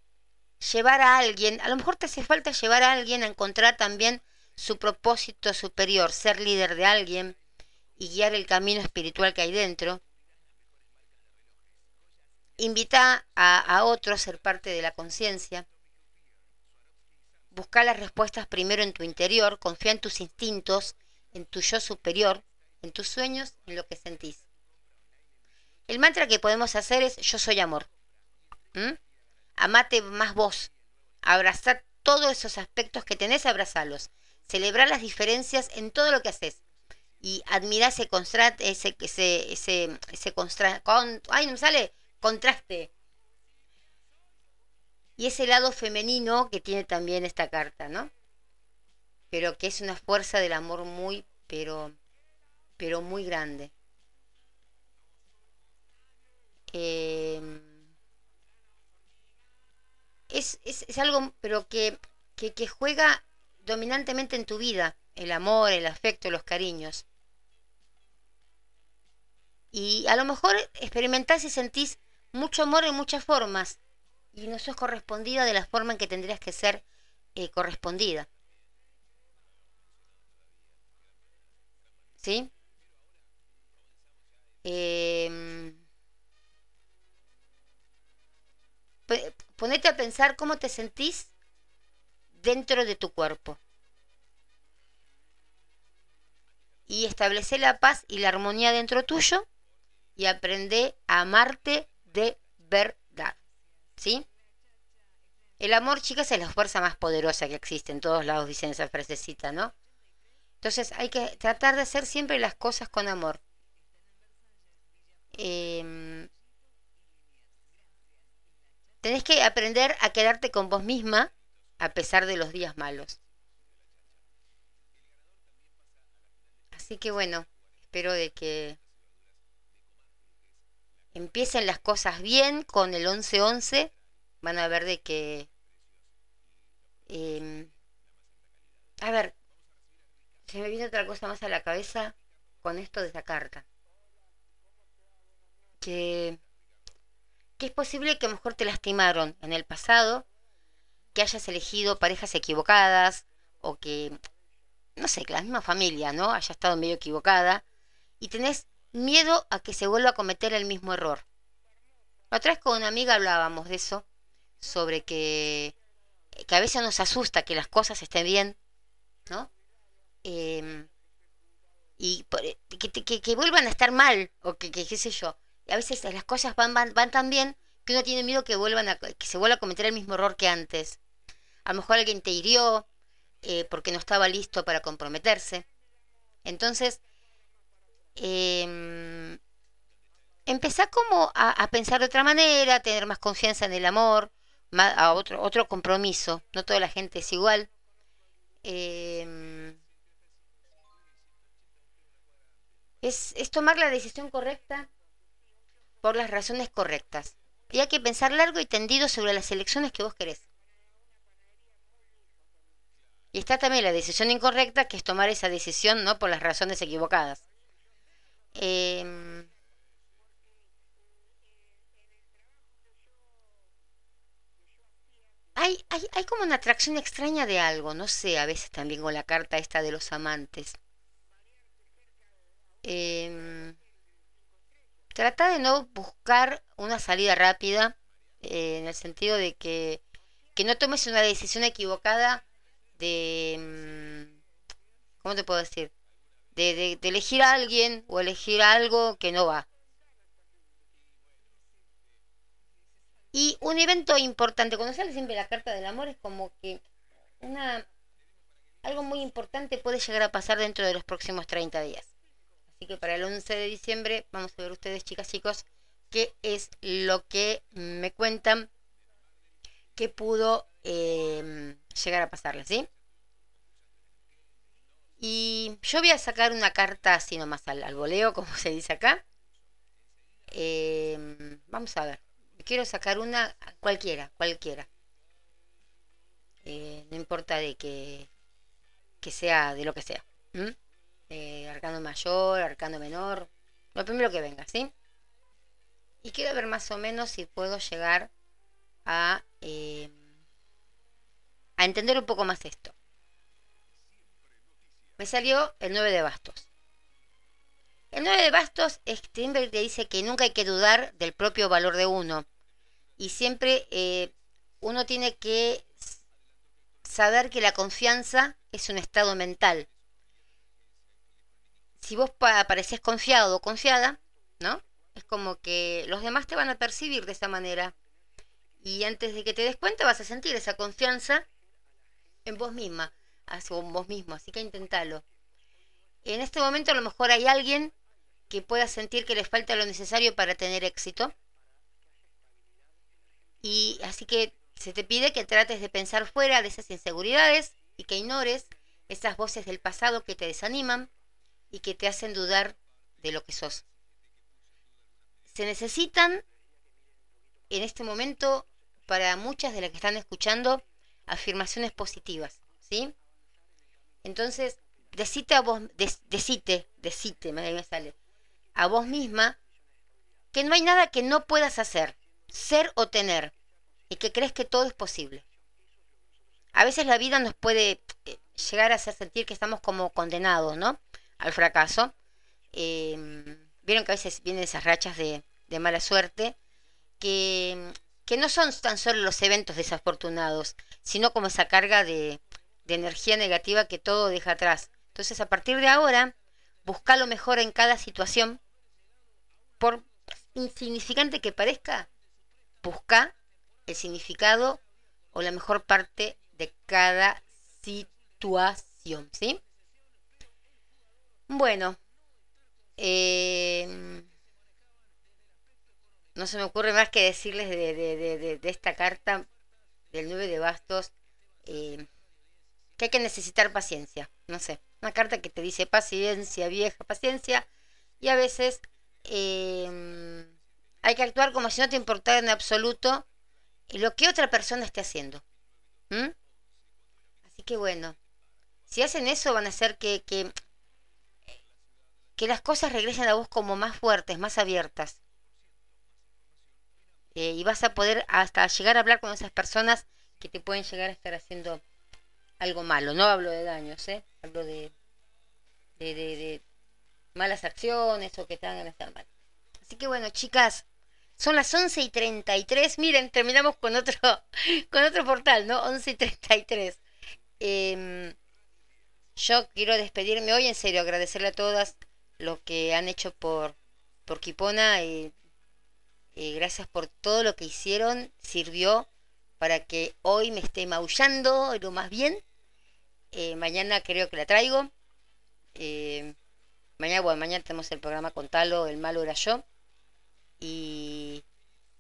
S1: llevar a alguien, a lo mejor te hace falta llevar a alguien a encontrar también su propósito superior, ser líder de alguien y guiar el camino espiritual que hay dentro. Invita a, a otros a ser parte de la conciencia. Busca las respuestas primero en tu interior, confía en tus instintos, en tu yo superior, en tus sueños, en lo que sentís. El mantra que podemos hacer es yo soy amor. Amate más vos. Abrazar todos esos aspectos que tenés, abrazalos. Celebrar las diferencias en todo lo que haces. Y admirar ese contraste, ese, ese, ese, ese con, ay, no sale, contraste y ese lado femenino que tiene también esta carta, ¿no? Pero que es una fuerza del amor muy, pero, pero muy grande. Em, es, es, algo, pero que, que, que juega dominantemente en tu vida, el amor, el afecto, los cariños. Y a lo mejor experimentás y sentís mucho amor en muchas formas, y no sos correspondida de la forma en que tendrías que ser eh, correspondida. ¿Sí? Eh, ponete a pensar cómo te sentís dentro de tu cuerpo. Y establece la paz y la armonía dentro tuyo y aprende a amarte de verdad. ¿Sí? El amor, chicas, es la fuerza más poderosa que existe. En todos lados dicen esa frasecita, ¿no? Entonces hay que tratar de hacer siempre las cosas con amor. Em, tenés que aprender a quedarte con vos misma a pesar de los días malos. Así que bueno, espero de que empiecen las cosas bien con el 11-11. Van a ver de que... Em, a ver, se me viene otra cosa más a la cabeza con esto de esa carta. Que, que es posible que a lo mejor te lastimaron en el pasado, que hayas elegido parejas equivocadas o que, no sé, que la misma familia, ¿no? Haya estado medio equivocada y tenés miedo a que se vuelva a cometer el mismo error. La otra vez con una amiga hablábamos de eso, sobre que, que a veces nos asusta que las cosas estén bien, ¿no? Em, y eh, que, que, vuelvan a estar mal, o que, qué sé yo. A veces las cosas van, van, van tan bien que uno tiene miedo que vuelvan a, que se vuelva a cometer el mismo error que antes. A lo mejor alguien te hirió eh, porque no estaba listo para comprometerse. Entonces, eh, empezá como a, pensar de otra manera, tener más confianza en el amor, a otro, otro compromiso. No toda la gente es igual. Eh, es, tomar la decisión correcta por las razones correctas. Y hay que pensar largo y tendido sobre las elecciones que vos querés. Y está también la decisión incorrecta, que es tomar esa decisión no por las razones equivocadas. Em, hay, hay, hay como una atracción extraña de algo, no sé, a veces también con la carta esta de los amantes. Eh, trata de no buscar una salida rápida, eh, en el sentido de que, que no tomes una decisión equivocada de... Mm, ¿Cómo te puedo decir? De, elegir a alguien o elegir algo que no va. Y un evento importante, cuando sale siempre la carta del amor, es como que una algo muy importante puede llegar a pasar dentro de los próximos 30 días. Así que para el 11 de diciembre vamos a ver ustedes, chicas, chicos, qué es lo que me cuentan que pudo em, llegar a pasarles, ¿sí? Y yo voy a sacar una carta así nomás al, al voleo, como se dice acá. Em, vamos a ver. Quiero sacar una cualquiera, cualquiera. Eh, no importa de que, que sea de lo que sea eh, arcano mayor, arcano menor, lo primero que venga, ¿sí? Y quiero ver más o menos si puedo llegar a, eh, a entender un poco más esto. Me salió el 9 de bastos. El 9 de bastos siempre te dice que nunca hay que dudar del propio valor de uno. Y siempre eh, uno tiene que saber que la confianza es un estado mental si vos pareces confiado o confiada, ¿no? Es como que los demás te van a percibir de esa manera. Y antes de que te des cuenta vas a sentir esa confianza en vos misma, en vos mismo, así que inténtalo. En este momento a lo mejor hay alguien que pueda sentir que le falta lo necesario para tener éxito. Y así que se te pide que trates de pensar fuera de esas inseguridades y que ignores esas voces del pasado que te desaniman y que te hacen dudar de lo que sos. Se necesitan en este momento para muchas de las que están escuchando afirmaciones positivas, ¿sí? Entonces, decite a vos, decite, decite, me sale, a vos misma que no hay nada que no puedas hacer, ser o tener, y que crees que todo es posible. A veces la vida nos puede eh, llegar a hacer sentir que estamos como condenados, ¿no? al fracaso. Em, vieron que a veces vienen esas rachas de, mala suerte, que, que, no son tan solo los eventos desafortunados, sino como esa carga de, energía negativa que todo deja atrás. Entonces, a partir de ahora, busca lo mejor en cada situación, por insignificante que parezca, busca el significado o la mejor parte de cada situación, ¿sí? Bueno, eh, no se me ocurre más que decirles de, de- de- de- esta carta del 9 de bastos eh, que hay que necesitar paciencia. No sé, una carta que te dice paciencia, vieja, paciencia, y a veces eh, hay que actuar como si no te importara en absoluto lo que otra persona esté haciendo. Así que bueno, si hacen eso van a hacer que, que, que las cosas regresen a vos como más fuertes, más abiertas. Eh, y vas a poder hasta llegar a hablar con esas personas que te pueden llegar a estar haciendo algo malo. No hablo de daños, ¿eh? Hablo de, de, malas acciones o que te hagan estar mal. Así que bueno, chicas, son las 11 y 33. Miren, terminamos con otro, con otro portal, ¿no? 11 y 33. Em, yo quiero despedirme hoy, en serio, agradecerle a todas lo que han hecho por, por Kipona. y eh, gracias por todo lo que hicieron. Sirvió para que hoy me esté maullando lo más bien. Eh, mañana creo que la traigo. Eh, mañana, bueno, mañana tenemos el programa con Talo, el malo era yo. Y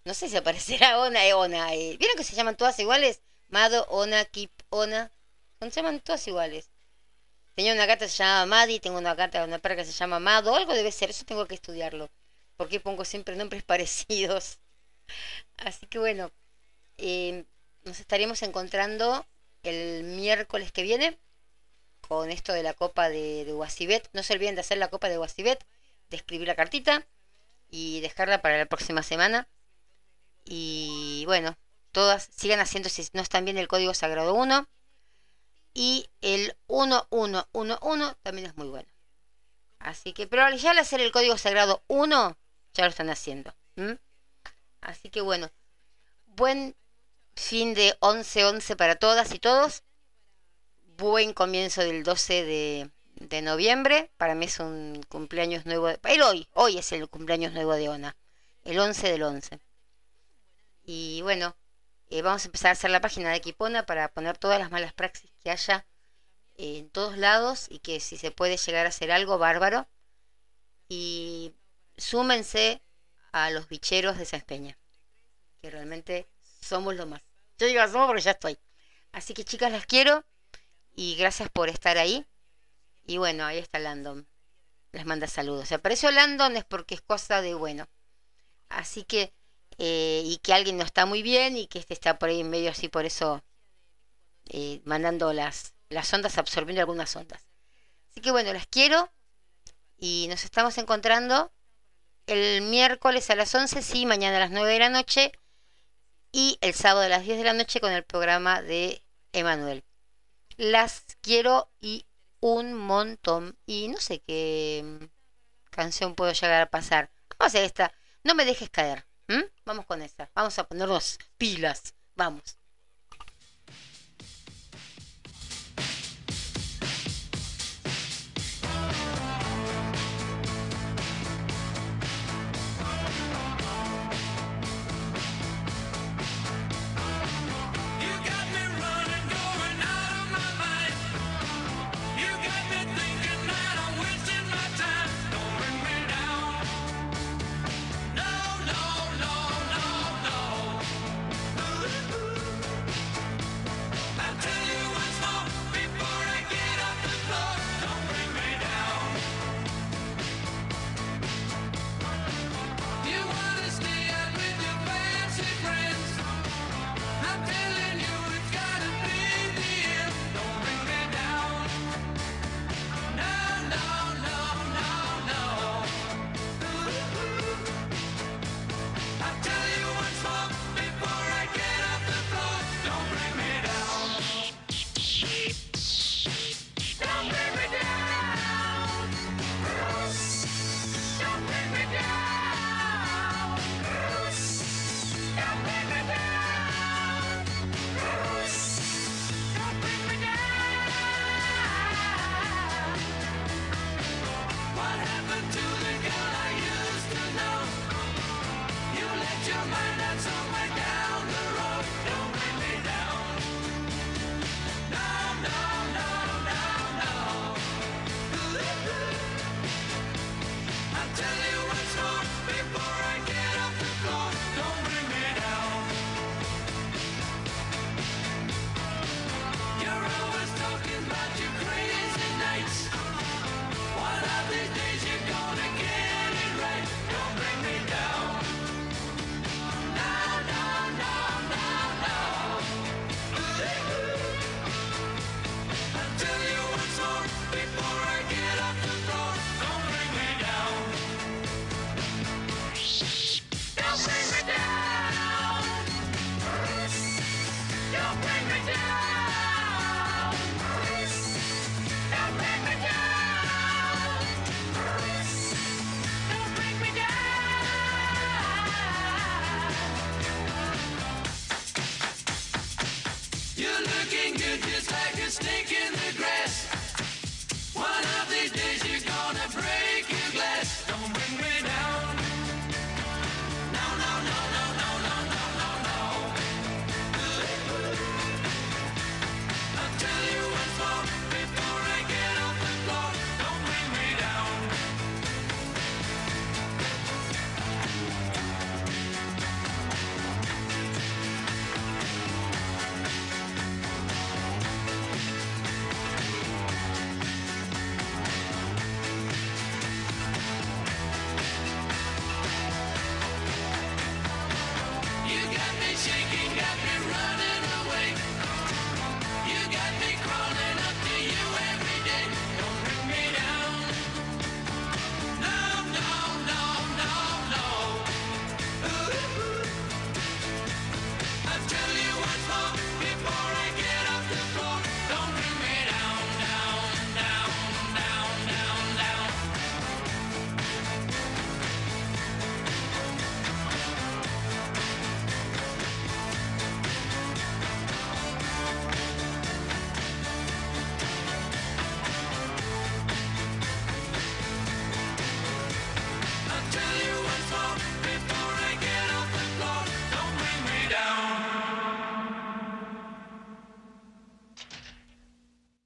S1: no sé si aparecerá Ona e Ona. eh. ¿Vieron que se llaman todas iguales? Mado, Ona, Kip, Ona. Se llaman todas iguales. Tenía una gata que se llama Madi, tengo una gata, una perra que se llama Mado, algo debe ser, eso tengo que estudiarlo. Porque pongo siempre nombres parecidos. Así que bueno, eh, nos estaremos encontrando el miércoles que viene con esto de la copa de, de. No se olviden de hacer la copa de Guasibet, de escribir la cartita y dejarla para la próxima semana. Y bueno, todas sigan haciendo, si no están bien, el código sagrado 1. Y el 1111 también es muy bueno. Así que, pero ya al hacer el código sagrado 1, ya lo están haciendo. Así que bueno, buen fin de 11-11 para todas y todos. Buen comienzo del 12 de, noviembre. Para mí es un cumpleaños nuevo. el hoy, hoy es el cumpleaños nuevo de Ona. El 11 del 11. Y bueno, eh, vamos a empezar a hacer la página de Equipona para poner todas las malas praxis que haya en todos lados y que si se puede llegar a hacer algo bárbaro. Y súmense a los bicheros de San Peña, que realmente somos lo más. Yo digo somos porque ya estoy. Así que chicas, las quiero y gracias por estar ahí. Y bueno, ahí está Landon. Les manda saludos. Si apareció Landon es porque es cosa de bueno. Así que, eh, y que alguien no está muy bien y que este está por ahí en medio así, por eso eh, mandando las, las ondas, absorbiendo algunas ondas. Así que bueno, las quiero y nos estamos encontrando el miércoles a las 11, sí, mañana a las 9 de la noche y el sábado a las 10 de la noche con el programa de Emanuel. Las quiero y un montón. Y no sé qué canción puedo llegar a pasar. Vamos a esta. No me dejes caer. Vamos con esta. Vamos a ponernos pilas. Vamos.